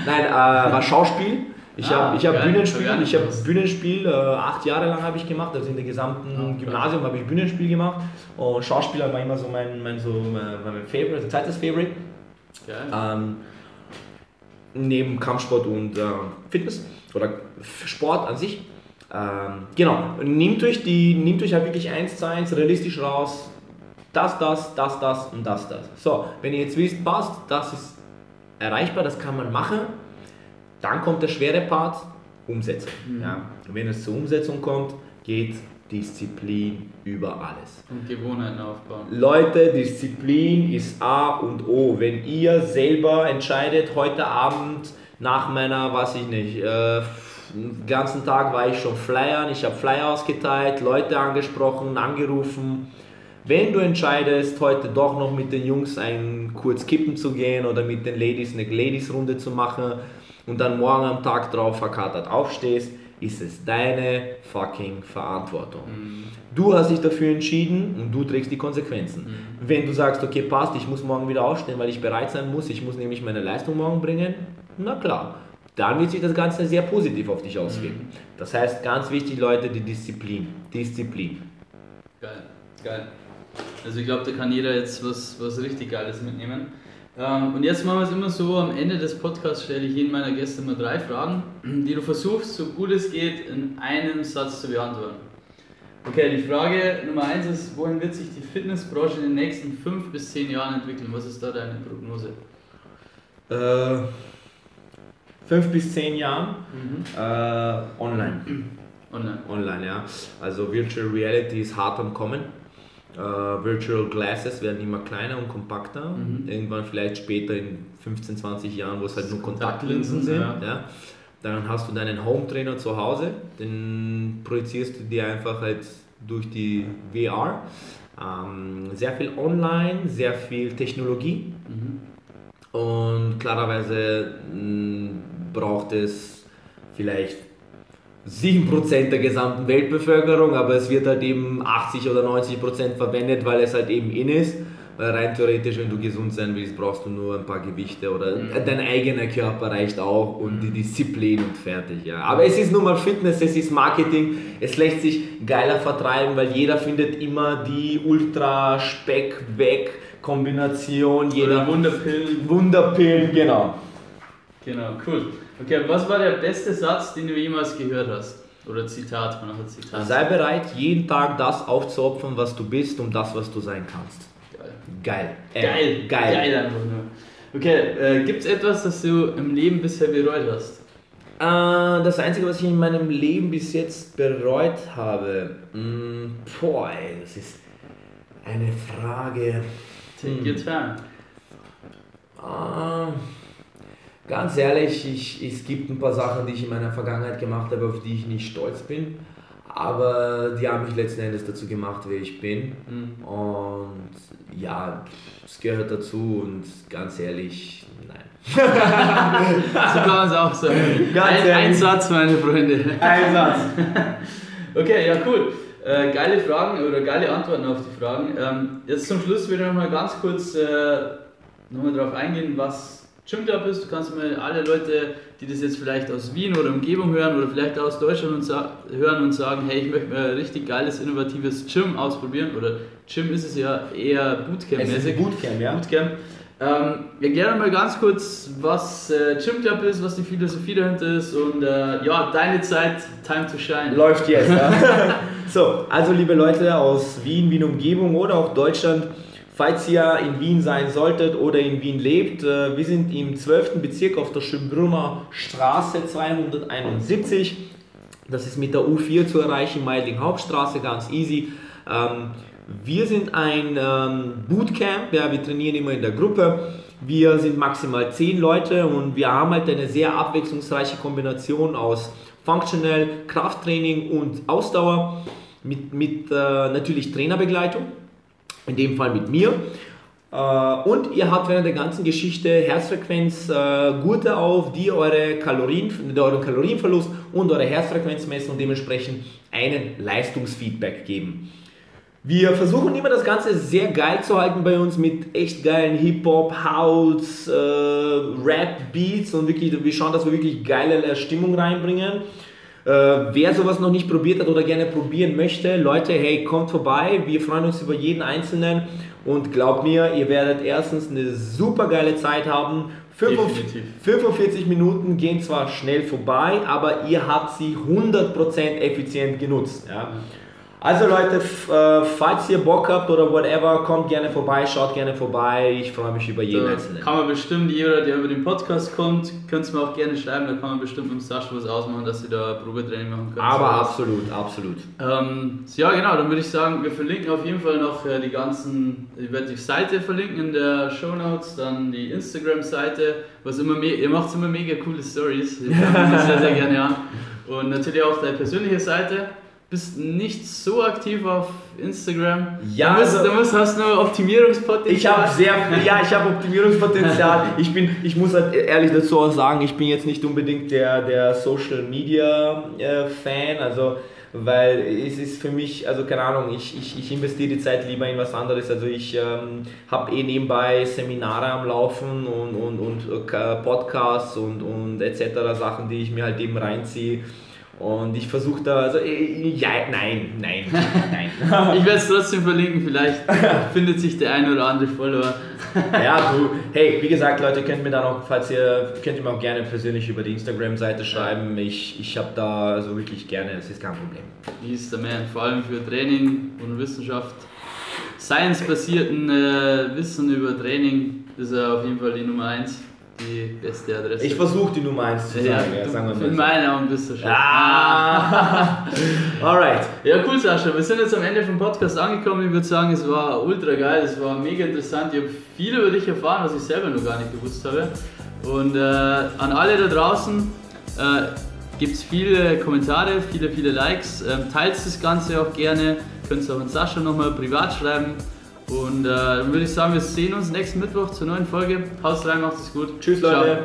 Nein, äh, war Schauspiel. Ich Ah, habe ich hab. Bühnenspiel, Hab ich gewusst. Bühnenspiel, äh, acht Jahre lang habe ich gemacht, also in der gesamten Ah. Gymnasium habe ich Bühnenspiel gemacht und Schauspieler war immer so mein, mein, so, mein, mein Favorite, also zweites Favorite. Geil. Ähm, neben Kampfsport und äh, Fitness oder Sport an sich. Ähm, genau, nehmt euch, die, nehmt euch halt wirklich eins zu eins realistisch raus. Das, das, das, das und das, das. So, wenn ihr jetzt wisst, passt, das ist erreichbar, das kann man machen, dann kommt der schwere Part, Umsetzung. Ja. Und wenn es zur Umsetzung kommt, geht Disziplin über alles. Und Gewohnheiten aufbauen. Leute, Disziplin ist A und O. Wenn ihr selber entscheidet, heute Abend nach meiner, weiß ich nicht, äh, ganzen Tag war ich schon flyern, ich habe Flyer ausgeteilt, Leute angesprochen, angerufen. Wenn du entscheidest, heute doch noch mit den Jungs ein kurz kippen zu gehen oder mit den Ladies eine Ladies-Runde zu machen und dann morgen am Tag drauf verkatert aufstehst, ist es deine fucking Verantwortung. Du hast dich dafür entschieden und du trägst die Konsequenzen. Wenn du sagst, okay, passt, ich muss morgen wieder aufstehen, weil ich bereit sein muss, ich muss nämlich meine Leistung morgen bringen, na klar, dann wird sich das Ganze sehr positiv auf dich auswirken. Das heißt, ganz wichtig, Leute, die Disziplin. Disziplin. Geil, geil. Also ich glaube, da kann jeder jetzt was, was richtig Geiles mitnehmen. Ähm, und jetzt machen wir es immer so, am Ende des Podcasts stelle ich jedem meiner Gäste mal drei Fragen, [clears throat] die du versuchst, so gut es geht, in einem Satz zu beantworten. Okay, die Frage Nummer eins ist, wohin wird sich die Fitnessbranche in den nächsten fünf bis zehn Jahren entwickeln? Was ist da deine Prognose? Äh, fünf bis zehn Jahren äh, online. [clears throat] Online. Online, ja. Also Virtual Reality ist hart am Kommen. Äh, Virtual Glasses werden immer kleiner und kompakter. Mhm. Irgendwann vielleicht später in 15, 20 Jahren, wo es halt nur Kontaktlinsen, sind. ja. Ja. Dann hast du deinen Home Trainer zu Hause, den projizierst du dir einfach halt durch die VR. Ähm, sehr viel online, sehr viel Technologie. Und klarerweise mh, braucht es vielleicht 7% der gesamten Weltbevölkerung, aber es wird halt eben 80 oder 90% verwendet, weil es halt eben in ist. Weil rein theoretisch, wenn du gesund sein willst, brauchst du nur ein paar Gewichte oder dein eigener Körper reicht auch und die Disziplin und fertig. Ja. Aber es ist nun mal Fitness, es ist Marketing, es lässt sich geiler vertreiben, weil jeder findet immer die Ultra-Speck-Weg-Kombination, jeder Wunderpillen. Wunderpillen, genau. Genau, cool. Okay, was war der beste Satz, den du jemals gehört hast? Oder Zitat, man hat Zitat. Sei bereit, jeden Tag das aufzuopfern, was du bist, um das, was du sein kannst. Geil. Geil. Äh, Geil, Geil. geil einfach nur. Okay, äh, gibt es etwas, das du im Leben bisher bereut hast? Äh, das Einzige, was ich in meinem Leben bis jetzt bereut habe, mh, boah, ey, das ist eine Frage. Take your time. Ah, ganz ehrlich, ich, es gibt ein paar Sachen, die ich in meiner Vergangenheit gemacht habe, auf die ich nicht stolz bin. Aber die haben mich letzten Endes dazu gemacht, wer ich bin. Mhm. Und ja, es gehört dazu und ganz ehrlich, nein. [laughs] So kann man es auch sagen. Ganz ein, ein Satz, meine Freunde. Ein Satz. [laughs] Okay, ja cool. Äh, geile Fragen oder geile Antworten auf die Fragen. Ähm, jetzt zum Schluss würde ich noch mal ganz kurz äh, nochmal darauf eingehen, was Gym Club ist. Du kannst mal alle Leute, die das jetzt vielleicht aus Wien oder Umgebung hören oder vielleicht aus Deutschland und hören und sagen, hey, ich möchte mal ein richtig geiles, innovatives Gym ausprobieren. Oder Gym ist es ja eher Bootcamp-mäßig. Bootcamp, ja. Bootcamp. Ähm, erklär mal ganz kurz, was äh, Gym Club ist, was die Philosophie dahinter ist und äh, ja, deine Zeit, time to shine. Läuft jetzt, ja. [laughs] so, also liebe Leute aus Wien, Wien Umgebung oder auch Deutschland, falls ihr in Wien sein solltet oder in Wien lebt, äh, wir sind im 12. Bezirk auf der Schönbrunner Straße 271. Das ist mit der U4 zu erreichen, Meidling Hauptstraße, ganz easy. Ähm, wir sind ein ähm, Bootcamp, ja, wir trainieren immer in der Gruppe. Wir sind maximal 10 Leute und wir haben halt eine sehr abwechslungsreiche Kombination aus Functional, Krafttraining und Ausdauer mit, mit äh, natürlich Trainerbegleitung, in dem Fall mit mir. Äh, Und ihr habt während der ganzen Geschichte Herzfrequenz äh, Gurte auf, die eure Kalorien, euren Kalorienverlust und eure Herzfrequenz messen und dementsprechend einen Leistungsfeedback geben. Wir versuchen immer das Ganze sehr geil zu halten bei uns mit echt geilen Hip-Hop, House, äh, Rap-Beats und wirklich, wir schauen, dass wir wirklich geile Stimmung reinbringen. Äh, wer sowas noch nicht probiert hat oder gerne probieren möchte, Leute, hey, kommt vorbei. Wir freuen uns über jeden Einzelnen und glaubt mir, ihr werdet erstens eine super geile Zeit haben. 45, Definitiv. 45 Minuten gehen zwar schnell vorbei, aber ihr habt sie 100% effizient genutzt. Ja? Also Leute, äh, falls ihr Bock habt oder whatever, kommt gerne vorbei, schaut gerne vorbei. Ich freue mich über jeden Da Einzelnen. kann man bestimmt, jeder, der über den Podcast kommt, könnt es mir auch gerne schreiben, da kann man bestimmt mit dem Sascha was ausmachen, dass sie da Probetraining machen können. Aber So. absolut, absolut. Ähm, ja, genau, dann würde ich sagen, wir verlinken auf jeden Fall noch äh, die ganzen, ich werde die Seite verlinken in der Show Notes, dann die Instagram-Seite, was immer me ihr macht immer mega coole Stories, ich schaue mir das sehr, sehr gerne an. Und natürlich auch deine persönliche Seite. Bist nicht so aktiv auf Instagram. Ja, du, musst, also- du musst, hast nur Optimierungspotenzial. Ich habe sehr [laughs] viel, ja, ich habe Optimierungspotenzial. Ich bin, ich muss halt ehrlich dazu auch sagen, ich bin jetzt nicht unbedingt der, der Social Media äh, Fan, also weil es ist für mich, also keine Ahnung, ich, ich, ich investiere die Zeit lieber in was anderes. Also ich ähm, habe eh nebenbei Seminare am Laufen und, und, und äh, Podcasts und, und etc. Sachen, die ich mir halt eben reinziehe. Und ich versuche da, also äh, ja, nein, nein, nein. [laughs] [laughs] Ich werde es trotzdem verlinken, vielleicht findet sich der ein oder andere Follower. [laughs] Ja, du, hey, wie gesagt, Leute, könnt mir da noch, falls ihr, könnt ihr mir auch gerne persönlich über die Instagram-Seite schreiben. Ich, ich habe da also wirklich gerne, das ist kein Problem. Wie ist der Man? Vor allem für Training und Wissenschaft. Science-basierten äh, Wissen über Training ist er auf jeden Fall die Nummer 1, die beste Adresse. Ich versuche die Nummer 1 zu ja, sagen, ja, du- sagen wir in meinen Augen bist du schon. Ah. [laughs] Alright. Ja, cool, Sascha. Wir sind jetzt am Ende vom Podcast angekommen. Ich würde sagen, es war ultra geil, es war mega interessant. Ich habe viel über dich erfahren, was ich selber noch gar nicht gewusst habe. Und äh, an alle da draußen äh, gibt es viele Kommentare, viele, viele Likes. Ähm, teilt das Ganze auch gerne. könnt ihr auch mit Sascha nochmal privat schreiben. Und äh, dann würde ich sagen, wir sehen uns nächsten Mittwoch zur neuen Folge. Haut rein, macht es gut. Tschüss, Leute.